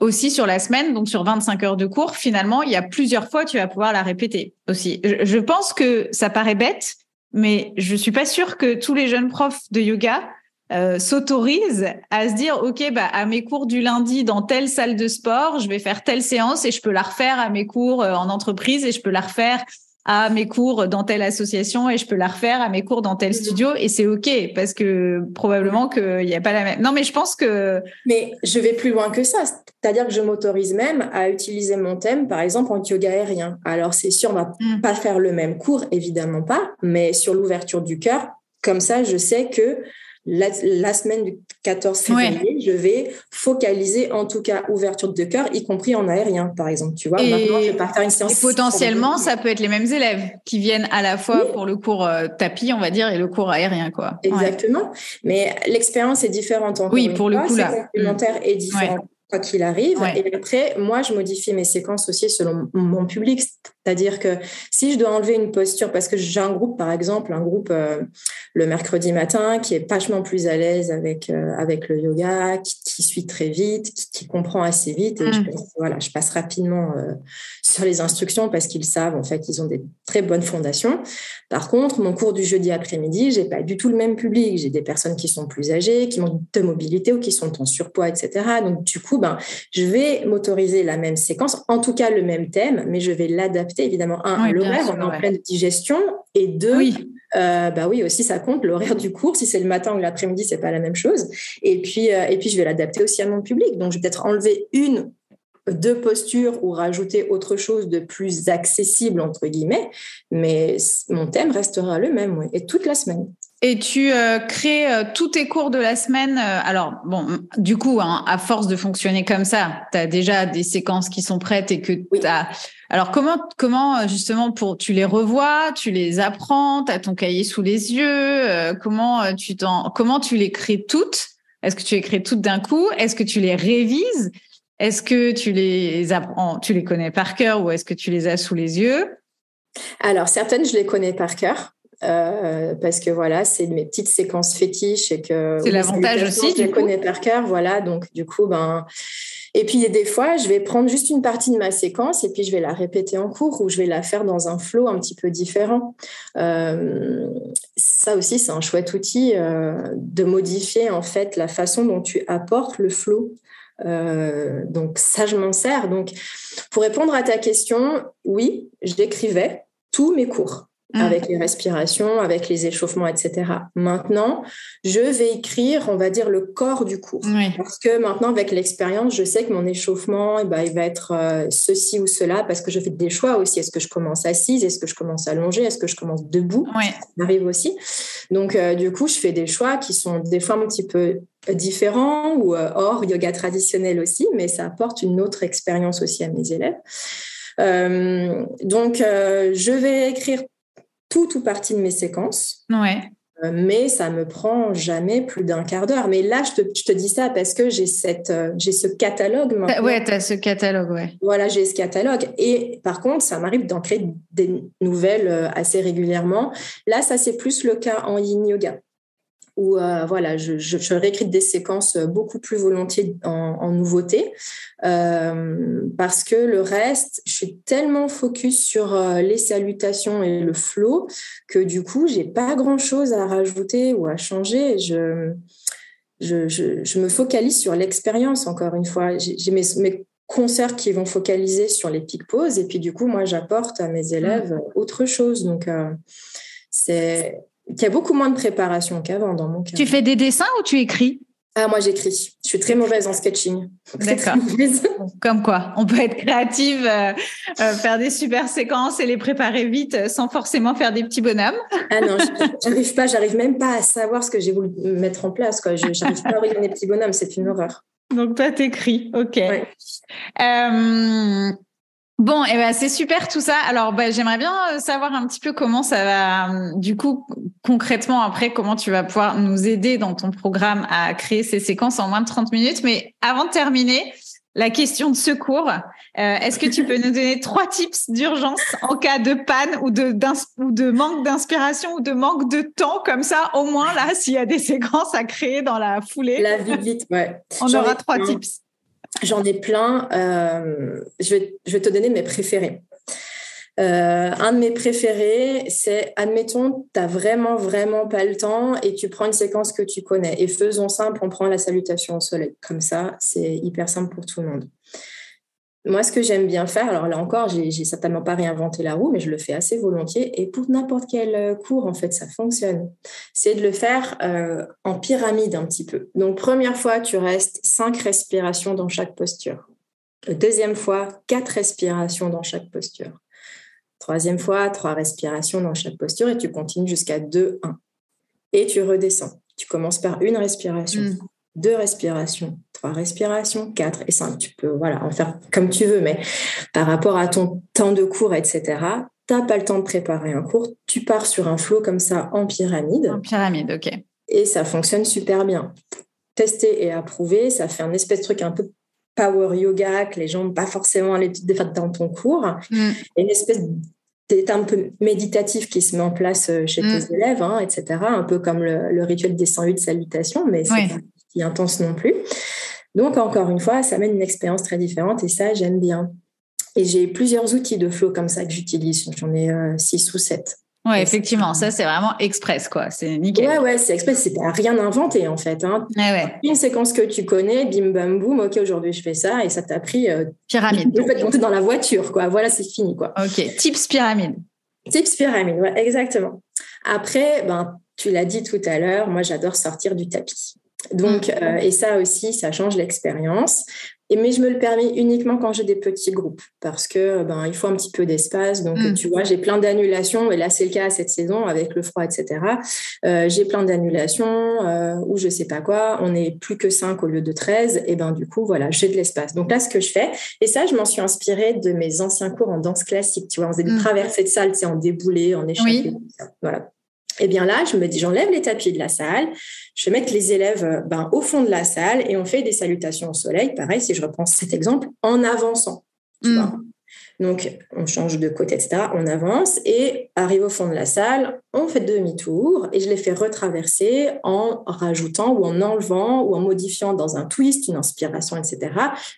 aussi sur la semaine, donc sur 25 heures de cours, finalement, il y a plusieurs fois, tu vas pouvoir la répéter aussi. Je, pense que ça paraît bête, mais je suis pas sûre que tous les jeunes profs de yoga euh, s'autorise à se dire ok bah à mes cours du lundi dans telle salle de sport je vais faire telle séance et je peux la refaire à mes cours euh, en entreprise et je peux la refaire à mes cours dans telle association et je peux la refaire à mes cours dans tel studio et c'est ok parce que probablement qu'il n'y a pas la même. Non, mais je pense que. Mais je vais plus loin que ça. C'est-à-dire que je m'autorise même à utiliser mon thème, par exemple, en yoga aérien. Alors, c'est sûr, on va hmm. pas faire le même cours, évidemment pas, mais sur l'ouverture du cœur, comme ça, je sais que la, semaine du 14 février, je vais focaliser en tout cas ouverture de cœur, y compris en aérien, par exemple. Tu vois, et, maintenant, je vais faire une séance. Et potentiellement, ça peut être les mêmes élèves qui viennent à la fois pour le cours euh, tapis, on va dire, et le cours aérien, quoi. Exactement. Mais l'expérience est différente. oui, pour le coup, là. complémentaire est différent quoi qu'il arrive. Et après, moi, je modifie mes séquences aussi selon mon public. C'est-à-dire que si je dois enlever une posture, parce que j'ai un groupe, par exemple, un groupe euh, le mercredi matin qui est vachement plus à l'aise avec, euh, avec le yoga, qui, suit très vite, qui, comprend assez vite. Et je, mm. voilà, je passe rapidement euh, sur les instructions parce qu'ils savent, en fait, ils ont des très bonnes fondations. Par contre, mon cours du jeudi après-midi, j'ai pas du tout le même public. J'ai des personnes qui sont plus âgées, qui manquent de mobilité ou qui sont en surpoids, etc. Donc, du coup, ben, je vais m'autoriser la même séquence, en tout cas le même thème, mais je vais l'adapter évidemment. Un, l'horaire, on est en pleine digestion, et deux, oui. Euh, bah oui, aussi ça compte l'horaire du cours. Si c'est le matin ou l'après-midi, c'est pas la même chose. Et puis, euh, et puis je vais l'adapter aussi à mon public. Donc, je vais peut-être enlever une deux postures ou rajouter autre chose de plus accessible, entre guillemets, mais mon thème restera le même, et toute la semaine. Et tu euh, crées euh, tous tes cours de la semaine. Euh, alors, bon, du coup, hein, à force de fonctionner comme ça, tu as déjà des séquences qui sont prêtes et que tu as. Alors, comment, comment justement, pour tu les revois, tu les apprends, tu as ton cahier sous les yeux, comment, tu comment tu les crées toutes? Est-ce que tu les crées toutes d'un coup? Est-ce que tu les révises? Est-ce que tu les apprends, tu les connais par cœur ou est-ce que tu les as sous les yeux? Alors, certaines, je les connais par cœur. Euh, parce que voilà, c'est mes petites séquences fétiches et que c'est l'avantage aussi. Je les connais par cœur, voilà. Donc du coup, ben et puis des fois, je vais prendre juste une partie de ma séquence et puis je vais la répéter en cours ou je vais la faire dans un flow un petit peu différent. Euh, ça aussi, c'est un chouette outil euh, de modifier en fait la façon dont tu apportes le flow. Donc ça, je m'en sers. Donc pour répondre à ta question, oui, j'écrivais tous mes cours. Mm. avec les respirations, avec les échauffements, etc. Maintenant, je vais écrire, on va dire, le corps du cours. Parce que maintenant, avec l'expérience, je sais que mon échauffement, eh ben, il va être euh, ceci ou cela, parce que je fais des choix aussi. Est-ce que je commence assise? Est-ce que je commence allongée? Est-ce que je commence debout? Ça arrive aussi. Donc, euh, du coup, je fais des choix qui sont des fois un petit peu différents ou euh, hors yoga traditionnel aussi, mais ça apporte une autre expérience aussi à mes élèves. donc, je vais écrire tout ou partie de mes séquences. Ouais. Euh, mais ça me prend jamais plus d'un quart d'heure. Mais là, je te, je te, dis ça parce que j'ai cette, euh, j'ai ce catalogue. Maintenant. Ouais, tu as ce catalogue, ouais. Voilà, j'ai ce catalogue. Et par contre, ça m'arrive d'en créer des nouvelles euh, assez régulièrement. Là, ça, c'est plus le cas en yin yoga où euh, voilà, je, je, réécris des séquences beaucoup plus volontiers en, en nouveauté euh, parce que le reste, je suis tellement focus sur euh, les salutations et le flow que du coup, j'ai pas grand chose à rajouter ou à changer. Je, je, je me focalise sur l'expérience encore une fois. J'ai mes, mes concerts qui vont focaliser sur les pic poses et puis du coup, moi, j'apporte à mes élèves mmh. autre chose. Donc, c'est il y a beaucoup moins de préparation qu'avant dans mon cas. Tu fais des dessins ou tu écris? Ah, moi, j'écris. Je suis très mauvaise en sketching. D'accord. Comme quoi, on peut être créative, euh, euh, faire des super séquences et les préparer vite euh, sans forcément faire des petits bonhommes. Ah non, j'arrive pas, j'arrive même pas à savoir ce que j'ai voulu mettre en place. Je n'arrive pas à organiser des petits bonhommes, c'est une horreur. Donc, toi, t'écris, ok. Bon, eh ben c'est super tout ça. Alors, bah, j'aimerais bien euh, savoir un petit peu comment ça va, euh, du coup, concrètement après, comment tu vas pouvoir nous aider dans ton programme à créer ces séquences en moins de 30 minutes. Mais avant de terminer, la question de secours. Euh, est-ce que tu peux nous donner trois tips d'urgence en cas de panne ou de, ou de manque d'inspiration ou de manque de temps comme ça, au moins là, s'il y a des séquences à créer dans la foulée? La vie vite, ouais. On aura trois tips. J'en ai plein. Euh, je, vais, te donner mes préférés. Euh, un de mes préférés, c'est, admettons, tu n'as vraiment, vraiment pas le temps et tu prends une séquence que tu connais. Et faisons simple, on prend la salutation au soleil. Comme ça, c'est hyper simple pour tout le monde. Moi, ce que j'aime bien faire, alors là encore, j'ai certainement pas réinventé la roue, mais je le fais assez volontiers. Et pour n'importe quel euh, cours, en fait, ça fonctionne. C'est de le faire euh, en pyramide un petit peu. Donc, première fois, tu restes cinq respirations dans chaque posture. Deuxième fois, quatre respirations dans chaque posture. Troisième fois, trois respirations dans chaque posture et tu continues jusqu'à 2, 1. Et tu redescends. Tu commences par une respiration. Mm deux respirations, trois respirations, quatre et cinq. Tu peux voilà, en faire comme tu veux, mais par rapport à ton temps de cours, etc., tu n'as pas le temps de préparer un cours. Tu pars sur un flot comme ça en pyramide. En pyramide, ok. Et ça fonctionne super bien. Tester et approuver, ça fait un espèce de truc un peu power yoga que les gens n'ont pas forcément l'habitude de faire dans ton cours. Mm. Et une espèce d'état un peu méditatif qui se met en place euh, chez tes mm. élèves, hein, etc. Un peu comme le, rituel des 108 salutations, mais c'est qui intense non plus. Donc, encore une fois, ça mène une expérience très différente et ça, j'aime bien. Et j'ai plusieurs outils de flow comme ça que j'utilise. J'en ai euh, six ou sept. Oui, effectivement, ça c'est vraiment express, quoi. C'est nickel. Ouais, ouais, c'est express. C'est rien inventé en fait. Hein. Une séquence que tu connais, bim bam boum. Ok, aujourd'hui je fais ça et ça t'a pris. Euh, pyramide. Tu peux monter dans la voiture, quoi. Voilà, c'est fini, quoi. Ok, tips pyramide. Tips pyramide, ouais, exactement. Après, ben, tu l'as dit tout à l'heure, moi j'adore sortir du tapis. Donc, mm. euh, et ça aussi, ça change l'expérience. Et, mais je me le permets uniquement quand j'ai des petits groupes parce que ben, il faut un petit peu d'espace. Donc, mm. tu vois, j'ai plein d'annulations. Et là, c'est le cas cette saison avec le froid, etc. Euh, j'ai plein d'annulations euh, ou je sais pas quoi. On est plus que 5 au lieu de 13. Et ben, du coup, voilà, j'ai de l'espace. Donc là, ce que je fais, et ça, je m'en suis inspirée de mes anciens cours en danse classique. Tu vois, on faisait des mm. traversées de salle, tu sais, en déboulé, en échappé. Voilà. Et eh bien là, je me dis, j'enlève les tapis de la salle, je vais mettre les élèves euh, ben, au fond de la salle et on fait des salutations au soleil. Pareil, si je reprends cet exemple, en avançant. Tu mm. vois donc, on change de côté, etc. On avance et arrive au fond de la salle, on fait demi-tour et je les fais retraverser en rajoutant ou en enlevant ou en modifiant dans un twist, une inspiration, etc.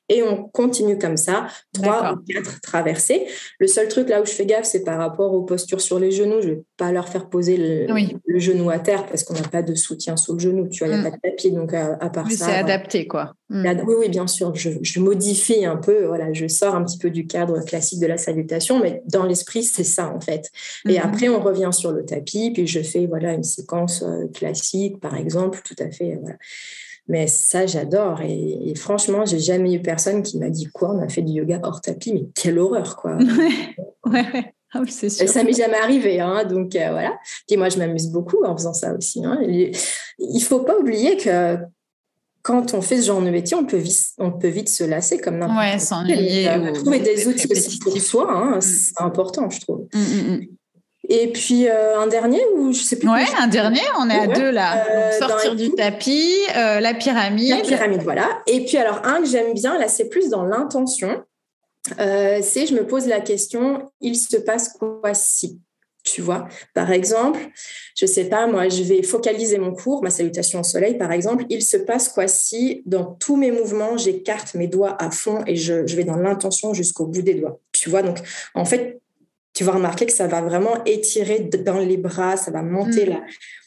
Et on continue comme ça, trois ou quatre traversées. Le seul truc là où je fais gaffe, c'est par rapport aux postures sur les genoux. Je ne vais pas leur faire poser le, genou à terre parce qu'on n'a pas de soutien sous le genou. Tu vois, il n'y a mm. pas de tapis. Donc, à, part ça. C'est adapté, quoi. Mm. Oui, oui, bien sûr. Je, je modifie un peu. Voilà, je sors un petit peu du cadre classique de la salutation, mais dans l'esprit, c'est ça en fait. Et mhm. après, on revient sur le tapis, puis je fais voilà une séquence euh, classique, par exemple, tout à fait. Mais ça, j'adore. Et, franchement, j'ai jamais eu personne qui m'a dit quoi, on a fait du yoga hors tapis, mais quelle horreur, quoi. ouais, ah c'est sûr. Ça m'est jamais arrivé, hein, donc euh, voilà. Puis moi, je m'amuse beaucoup en faisant ça aussi. Hein. Il faut pas oublier que quand on fait ce genre de métier, on peut vite, on peut vite se lasser comme n'importe ouais. Euh, trouver des outils aussi pour soi, hein, mm. c'est important, je trouve. Mm, mm, et puis euh, un dernier ou je sais plus. Ouais, un dernier. On est à deux là. Euh, sortir du tapis, la pyramide. La pyramide, voilà. Et puis alors un que j'aime bien là, c'est plus dans l'intention. c'est je me pose la question il se passe quoi si? Tu vois, par exemple, je sais pas, moi, je vais focaliser mon cours, ma salutation au soleil, par exemple. Il se passe quoi si, dans tous mes mouvements, j'écarte mes doigts à fond et je, vais dans l'intention jusqu'au bout des doigts. Tu vois, donc, en fait, tu vas remarquer que ça va vraiment étirer dans les bras, ça va monter mm. là.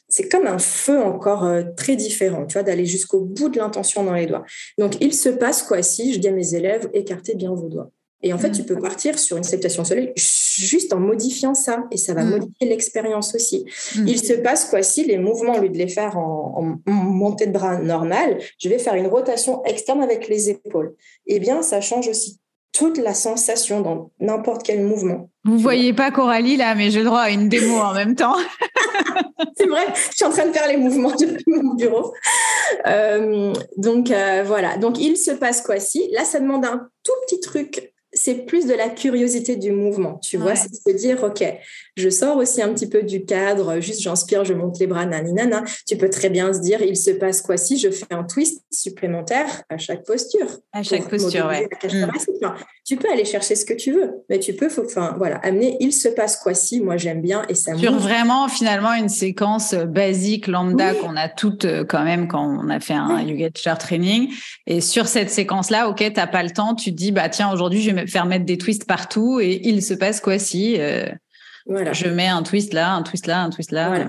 C'est comme un feu encore euh, très différent, tu vois, d'aller jusqu'au bout de l'intention dans les doigts. Donc, il se passe quoi si je dis à mes élèves, écartez bien vos doigts. Et en fait, tu peux partir sur une salutation au soleil juste en modifiant ça, et ça va mm. modifier l'expérience aussi. Mm. Il se passe quoi si les mouvements, au lieu de les faire en, montée de bras normale, je vais faire une rotation externe avec les épaules. Eh bien, ça change aussi toute la sensation dans n'importe quel mouvement. Vous voyez pas Coralie là, mais j'ai le droit à une démo en même temps. c'est vrai, je suis en train de faire les mouvements depuis mon bureau. Euh, donc euh, voilà, donc il se passe quoi si? Là, ça demande un tout petit truc c'est plus de la curiosité du mouvement, tu vois, c'est de se dire, OK, je sors aussi un petit peu du cadre, juste j'inspire, je monte les bras, naninana. Tu peux très bien se dire, il se passe quoi si je fais un twist supplémentaire à chaque posture? À chaque posture, ouais. Mm. Tu peux aller chercher ce que tu veux, mais tu peux, enfin, voilà, amener, il se passe quoi si, moi j'aime bien et ça Sur vraiment, finalement, une séquence basique, lambda, qu'on a toutes euh, quand même quand on a fait un yoga teacher training. Et sur cette séquence-là, OK, t'as pas le temps, tu te dis, bah tiens, aujourd'hui, je vais faire mettre des twists partout et il se passe quoi si euh, voilà. je mets un twist là, un twist là, un twist là.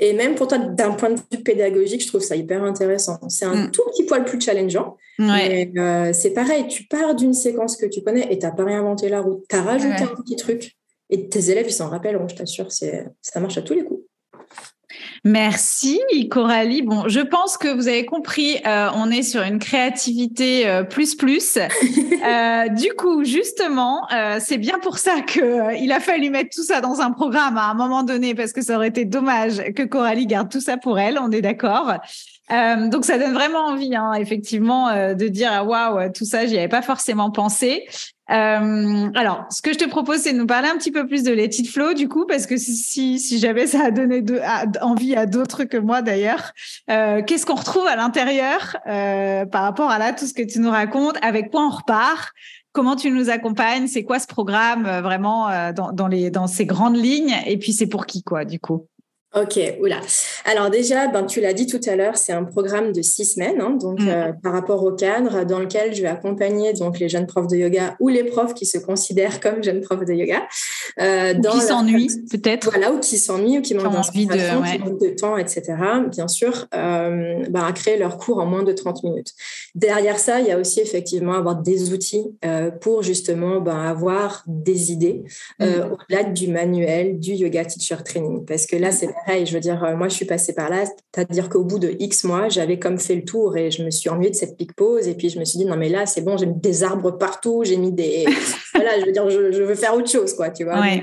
Et même pour toi, d'un point de vue pédagogique, je trouve ça hyper intéressant. C'est un mm. tout petit poil plus challengeant. Mais euh, c'est pareil, tu pars d'une séquence que tu connais et tu n'as pas réinventé la route. Tu as rajouté un petit truc. Et tes élèves, ils s'en rappelleront, je t'assure. Ça marche à tous les coups. Merci Coralie. Bon, je pense que vous avez compris, euh, on est sur une créativité euh, plus plus. Euh, du coup, justement, c'est bien pour ça que il a fallu mettre tout ça dans un programme à un moment donné parce que ça aurait été dommage que Coralie garde tout ça pour elle. On est d'accord. donc ça donne vraiment envie, hein, effectivement, de dire ah, waouh, tout ça, j'y avais pas forcément pensé. Euh, alors, ce que je te propose, c'est de nous parler un petit peu plus de Let It Flow, du coup, parce que si, si jamais ça a donné de, envie à d'autres que moi d'ailleurs, euh, qu'est-ce qu'on retrouve à l'intérieur euh, par rapport à là tout ce que tu nous racontes Avec quoi on repart Comment tu nous accompagnes C'est quoi ce programme euh, vraiment euh, dans, dans, les, dans ces grandes lignes Et puis, c'est pour qui, quoi, du coup? Ok, oula. Alors déjà, ben, tu l'as dit tout à l'heure, c'est un programme de six semaines, hein, donc mm. euh, par rapport au cadre dans lequel je vais accompagner donc les jeunes profs de yoga ou les profs qui se considèrent comme jeunes profs de yoga. Euh, dans qui s'ennuient peut-être. Voilà, ou qui s'ennuient ou qui manquent d'inspiration, de, qui manquent de temps, etc. Bien sûr, euh, ben, à créer leur cours en moins de 30 minutes. Derrière ça, il y a aussi effectivement avoir des outils pour justement ben, avoir des idées mm. au-delà du manuel du yoga teacher training, parce que là, c'est je veux dire, euh, moi, je suis passée par là, c'est-à-dire qu'au bout de X mois, j'avais comme fait le tour et je me suis ennuyée de cette pique pause. Et puis, je me suis dit, non, mais là, c'est bon, j'ai mis des arbres partout, j'ai mis des. voilà, je veux dire, je, veux faire autre chose, quoi, tu vois. Euh,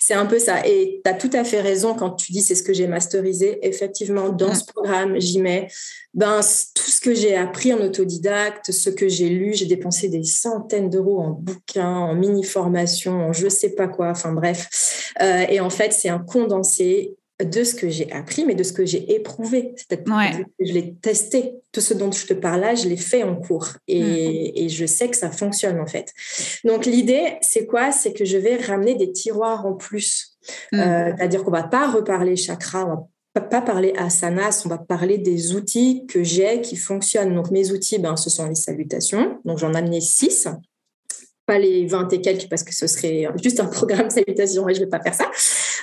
c'est un peu ça. Et tu as tout à fait raison quand tu dis c'est ce que j'ai masterisé. Effectivement, dans ce programme, j'y mets ben, tout ce que j'ai appris en autodidacte, ce que j'ai lu, j'ai dépensé des centaines d'euros en bouquins, en mini-formation, en je sais pas quoi, enfin bref. Euh, et en fait, c'est un condensé de ce que j'ai appris, mais de ce que j'ai éprouvé. C'est-à-dire que je l'ai testé. Tout ce dont je te parle là, je l'ai fait en cours. Et, mm. et, je sais que ça fonctionne, en fait. Donc, l'idée, c'est quoi? C'est que je vais ramener des tiroirs en plus. Mm. Euh, c'est-à-dire qu'on va pas reparler chakra, on va pas parler asanas, on va parler des outils que j'ai qui fonctionnent. Donc, mes outils, ben, ce sont les salutations. Donc, j'en ai amené six pas les 20 et quelques parce que ce serait juste un programme salutation et je vais pas faire ça.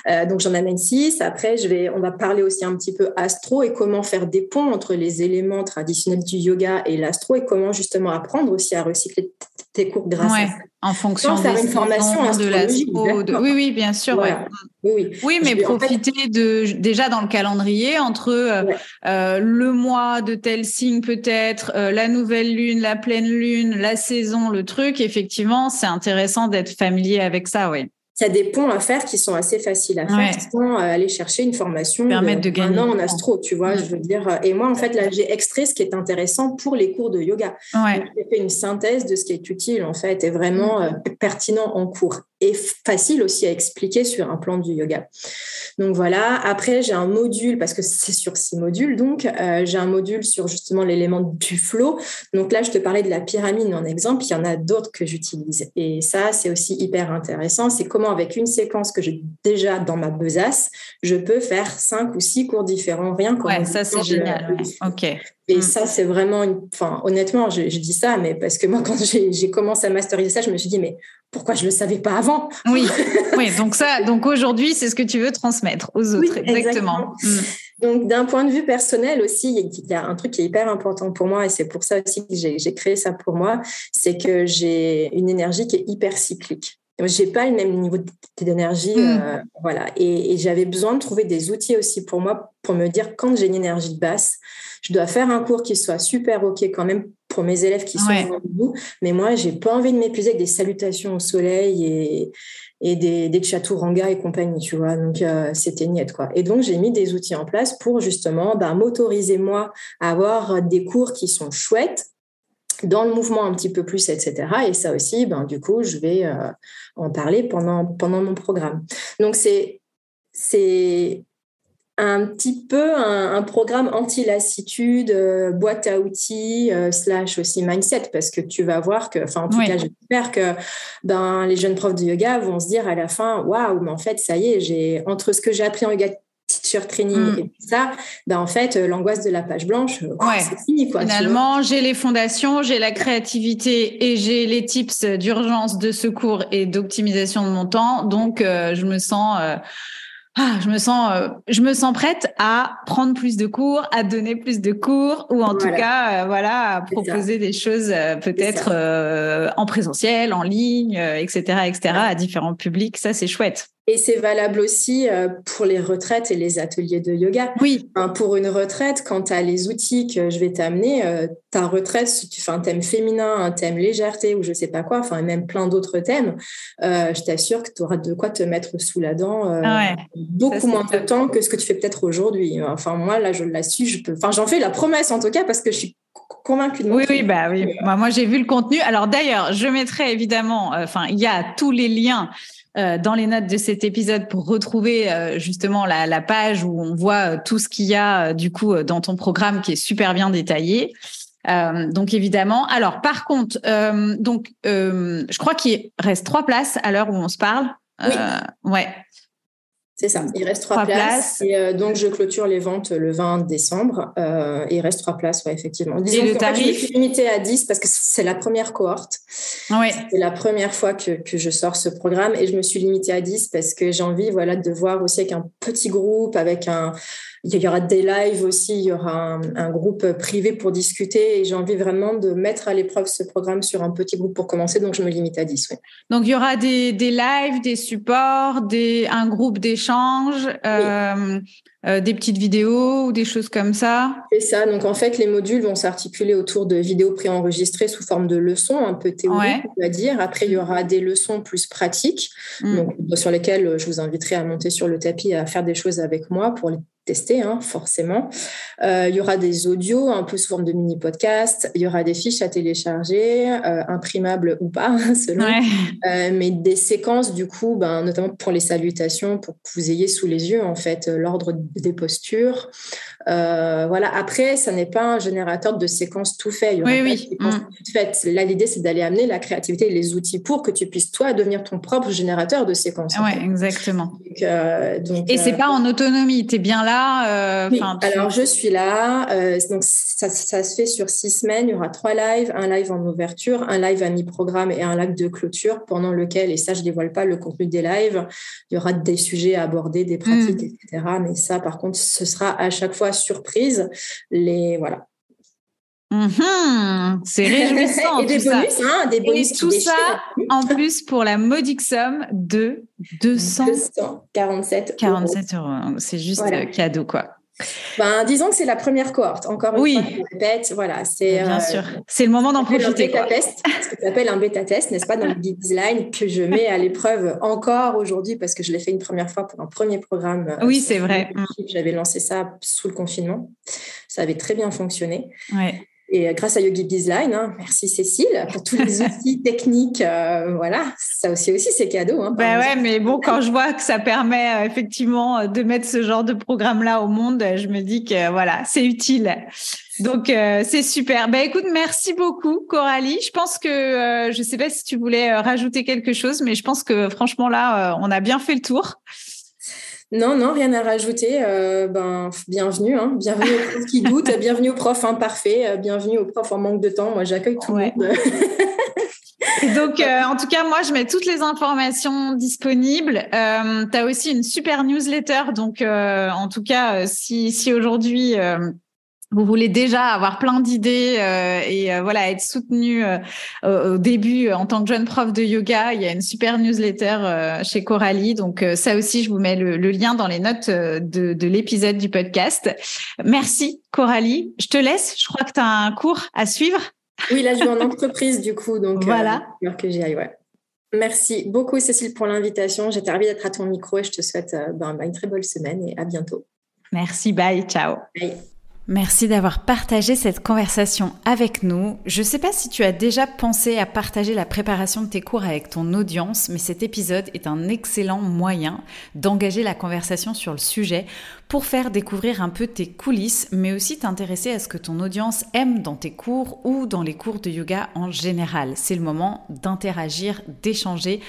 Euh, donc j'en amène six. Après, je vais, on va parler aussi un petit peu astro et comment faire des ponts entre les éléments traditionnels du yoga et l'astro et comment justement apprendre aussi à recycler tes cours grâce à ça. En fonction faire une formation de l'astro. De... Oui, oui, bien sûr. Oui, oui. mais profiter de déjà dans le calendrier entre euh, euh, le mois de tel signe peut-être, la nouvelle lune, la pleine lune, la saison, le truc. Effectivement, c'est intéressant d'être familier avec ça, oui il y a des ponts à faire qui sont assez faciles à faire sans euh, aller chercher une formation Permettre de, gagner un an en astro, tu vois, je veux dire. Euh, et moi, en fait, là, j'ai extrait ce qui est intéressant pour les cours de yoga. J'ai fait une synthèse de ce qui est utile, en fait, et vraiment mm. euh, pertinent en cours et facile aussi à expliquer sur un plan du yoga. Donc voilà, après j'ai un module, parce que c'est sur six modules, donc euh, j'ai un module sur justement l'élément du flow. Donc là, je te parlais de la pyramide en exemple, il y en a d'autres que j'utilise. Et ça, c'est aussi hyper intéressant. C'est comment avec une séquence que j'ai déjà dans ma besace, je peux faire cinq ou six cours différents, rien qu'en... Ouais, ça c'est génial. Ok. Et mm. ça, c'est vraiment, une... enfin, honnêtement, je, dis ça, mais parce que moi, quand j'ai commencé à masteriser ça, je me suis dit, mais pourquoi je le savais pas avant Oui, oui. Donc ça, donc aujourd'hui, c'est ce que tu veux transmettre aux autres, exactement. Mm. Donc d'un point de vue personnel aussi, il y a un truc qui est hyper important pour moi, et c'est pour ça aussi que j'ai créé ça pour moi, c'est que j'ai une énergie qui est hyper cyclique. J'ai pas le même niveau d'énergie, mm. euh, voilà. Et, et j'avais besoin de trouver des outils aussi pour moi pour me dire quand j'ai une énergie de basse, je dois faire un cours qui soit super OK quand même pour mes élèves qui sont au bout. Mais moi, j'ai pas envie de m'épuiser avec des salutations au soleil et, et des, des chaturanga et compagnie, tu vois. Donc, euh, c'était niette, quoi. Et donc, j'ai mis des outils en place pour justement bah, m'autoriser, moi, à avoir des cours qui sont chouettes, dans le mouvement un petit peu plus, etc. Et ça aussi, ben, du coup, je vais euh, en parler pendant, pendant mon programme. Donc, c'est, c'est un petit peu un, programme anti-lassitude, euh, boîte à outils, euh, slash aussi mindset, parce que tu vas voir que, enfin, en tout cas, j'espère que ben, les jeunes profs de yoga vont se dire à la fin, waouh, mais en fait, ça y est, j'ai, entre ce que j'ai appris en yoga teacher training mm. et ça, ben en fait, euh, l'angoisse de la page blanche, c'est fini. Quoi, Finalement, j'ai les fondations, j'ai la créativité et j'ai les tips d'urgence, de secours et d'optimisation de mon temps. Donc, je me sens ah, je me sens, euh, je me sens prête à prendre plus de cours, à donner plus de cours, ou en tout cas, euh, voilà, à proposer des choses euh, peut-être en présentiel, en ligne, etc., etc., à différents publics. Ça, c'est chouette. Et c'est valable aussi euh, pour les retraites et les ateliers de yoga. Oui. pour une retraite, quand tu as les outils que je vais t'amener, euh, ta retraite, si tu fais un thème féminin, un thème légèreté ou je sais pas quoi, enfin même plein d'autres thèmes, euh, je t'assure que tu auras de quoi te mettre sous la dent ah beaucoup moins de temps que ce que tu fais peut-être aujourd'hui. Enfin moi là je la suis, je peux, enfin j'en fais la promesse en tout cas parce que je suis convaincue de Oui, oui, bah oui. moi j'ai vu le contenu. Alors d'ailleurs, je mettrai évidemment, enfin il y a tous les liens euh, dans les notes de cet épisode pour retrouver euh, justement la, page où on voit euh, tout ce qu'il y a du coup dans ton programme qui est super bien détaillé. donc évidemment. Alors par contre, donc je crois qu'il reste trois places à l'heure où on se parle. Oui. ouais. C'est ça. Il reste trois, places. Et euh, donc, je clôture les ventes le 20 décembre. Euh, et il reste trois places, ouais, effectivement. Disons et le tarif Je suis limitée à 10 parce que c'est la première cohorte. Oui. C'est la première fois que, que, je sors ce programme. Et je me suis limitée à 10 parce que j'ai envie voilà, de voir aussi avec un petit groupe, avec un il y aura des lives aussi, il y aura un, groupe privé pour discuter et j'ai envie vraiment de mettre à l'épreuve ce programme sur un petit groupe pour commencer, donc je me limite à 10. Donc il y aura des, des lives, des supports, des, un groupe d'échange. Euh, euh, des petites vidéos ou des choses comme ça? C'est ça. Donc en fait, les modules vont s'articuler autour de vidéos préenregistrées sous forme de leçons, un peu théoriques, on va dire. Après, il y aura des leçons plus pratiques, mm. donc, sur lesquelles je vous inviterai à monter sur le tapis à faire des choses avec moi pour les tester, hein, forcément. Euh, il y aura des audios un peu sous forme de mini-podcast. Il y aura des fiches à télécharger, euh, imprimables ou pas, selon. Euh, mais des séquences, du coup, ben, notamment pour les salutations, pour que vous ayez sous les yeux, en fait, l'ordre des postures. voilà. Après, ça n'est pas un générateur de séquences tout fait. Il y aura oui, oui. Mm. Là, l'idée, c'est d'aller amener la créativité et les outils pour que tu puisses, toi, devenir ton propre générateur de séquences. Oui, exactement. Donc, et c'est pas en autonomie. Tu es bien là euh, alors je suis là. Euh, donc ça, se fait sur six semaines. Il y aura trois lives, un live en ouverture, un live à mi-programme et un live de clôture pendant lequel, et ça je dévoile pas le contenu des lives, il y aura des sujets à aborder, des pratiques, mm. etc. Mais ça par contre, ce sera à chaque fois surprise. Les voilà. Mm-hmm. c'est réjouissant. et des bonus, hein, des bonus. Et tout ça, en plus, pour la modique somme de 247 47 euros. C'est juste cadeau, quoi. Ben, disons que c'est la première cohorte. Encore une oui. fois, je répète, voilà, c'est bien euh, sûr. C'est le moment d'en profiter. Quoi. Test, ce que tu appelles un bêta test, n'est-ce pas, dans le design que je mets à l'épreuve encore aujourd'hui parce que je l'ai fait une première fois pour un premier programme. Euh, oui, c'est vrai. J'avais lancé ça sous le confinement. Ça avait très bien fonctionné. Ouais. Et euh, grâce à Yogi Design, hein, merci Cécile pour tous les outils techniques. Euh, voilà, ça aussi, aussi c'est cadeau. Hein, ben ouais, mais bon, quand je vois que ça permet euh, effectivement de mettre ce genre de programme-là au monde, je me dis que voilà, c'est utile. Donc c'est super. Ben écoute, merci beaucoup Coralie. Je pense que je ne sais pas si tu voulais rajouter quelque chose, mais je pense que franchement là, on a bien fait le tour. Non, non, rien à rajouter. Euh, ben, bienvenue, hein. bienvenue aux profs qui doutent, bienvenue aux profs imparfaits, euh, bienvenue aux profs en manque de temps. Moi, j'accueille tout le monde. Et donc, euh, en tout cas, moi, je mets toutes les informations disponibles. tu as aussi une super newsletter. Donc, en tout cas, si, si aujourd'hui vous voulez déjà avoir plein d'idées euh, et euh, voilà être soutenu euh, au début en tant que jeune prof de yoga, il y a une super newsletter chez Coralie. Donc ça aussi, je vous mets le, lien dans les notes de, de l'épisode du podcast. Merci Coralie. Je te laisse. Je crois que tu as un cours à suivre. Oui, là je vais en entreprise du coup, donc voilà. que j'y aille. Ouais. Merci beaucoup Cécile pour l'invitation. J'étais ravie d'être à ton micro et je te souhaite ben, ben, une très bonne semaine et à bientôt. Merci, bye, ciao. Bye. Merci d'avoir partagé cette conversation avec nous. Je ne sais pas si tu as déjà pensé à partager la préparation de tes cours avec ton audience, mais cet épisode est un excellent moyen d'engager la conversation sur le sujet pour faire découvrir un peu tes coulisses, mais aussi t'intéresser à ce que ton audience aime dans tes cours ou dans les cours de yoga en général. C'est le moment d'interagir, d'échanger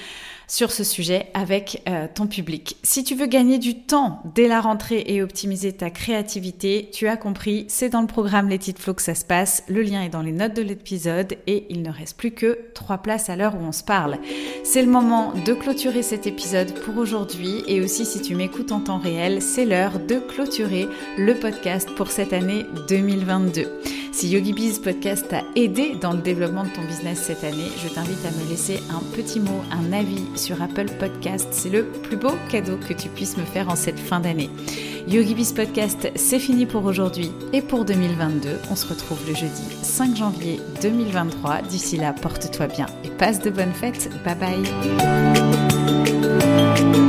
sur ce sujet avec euh, ton public. Si tu veux gagner du temps dès la rentrée et optimiser ta créativité, tu as compris, c'est dans le programme Les Titres Flow que ça se passe. Le lien est dans les notes de l'épisode et il ne reste plus que trois places à l'heure où on se parle. C'est le moment de clôturer cet épisode pour aujourd'hui et aussi si tu m'écoutes en temps réel, c'est l'heure de clôturer le podcast pour cette année 2022. Si YogiBiz Podcast t'a aidé dans le développement de ton business cette année, je t'invite à me laisser un petit mot, un avis sur Apple Podcast. C'est le plus beau cadeau que tu puisses me faire en cette fin d'année. YogiBiz Podcast, c'est fini pour aujourd'hui et pour 2022. On se retrouve le jeudi 5 janvier 2023. D'ici là, porte-toi bien et passe de bonnes fêtes. Bye bye.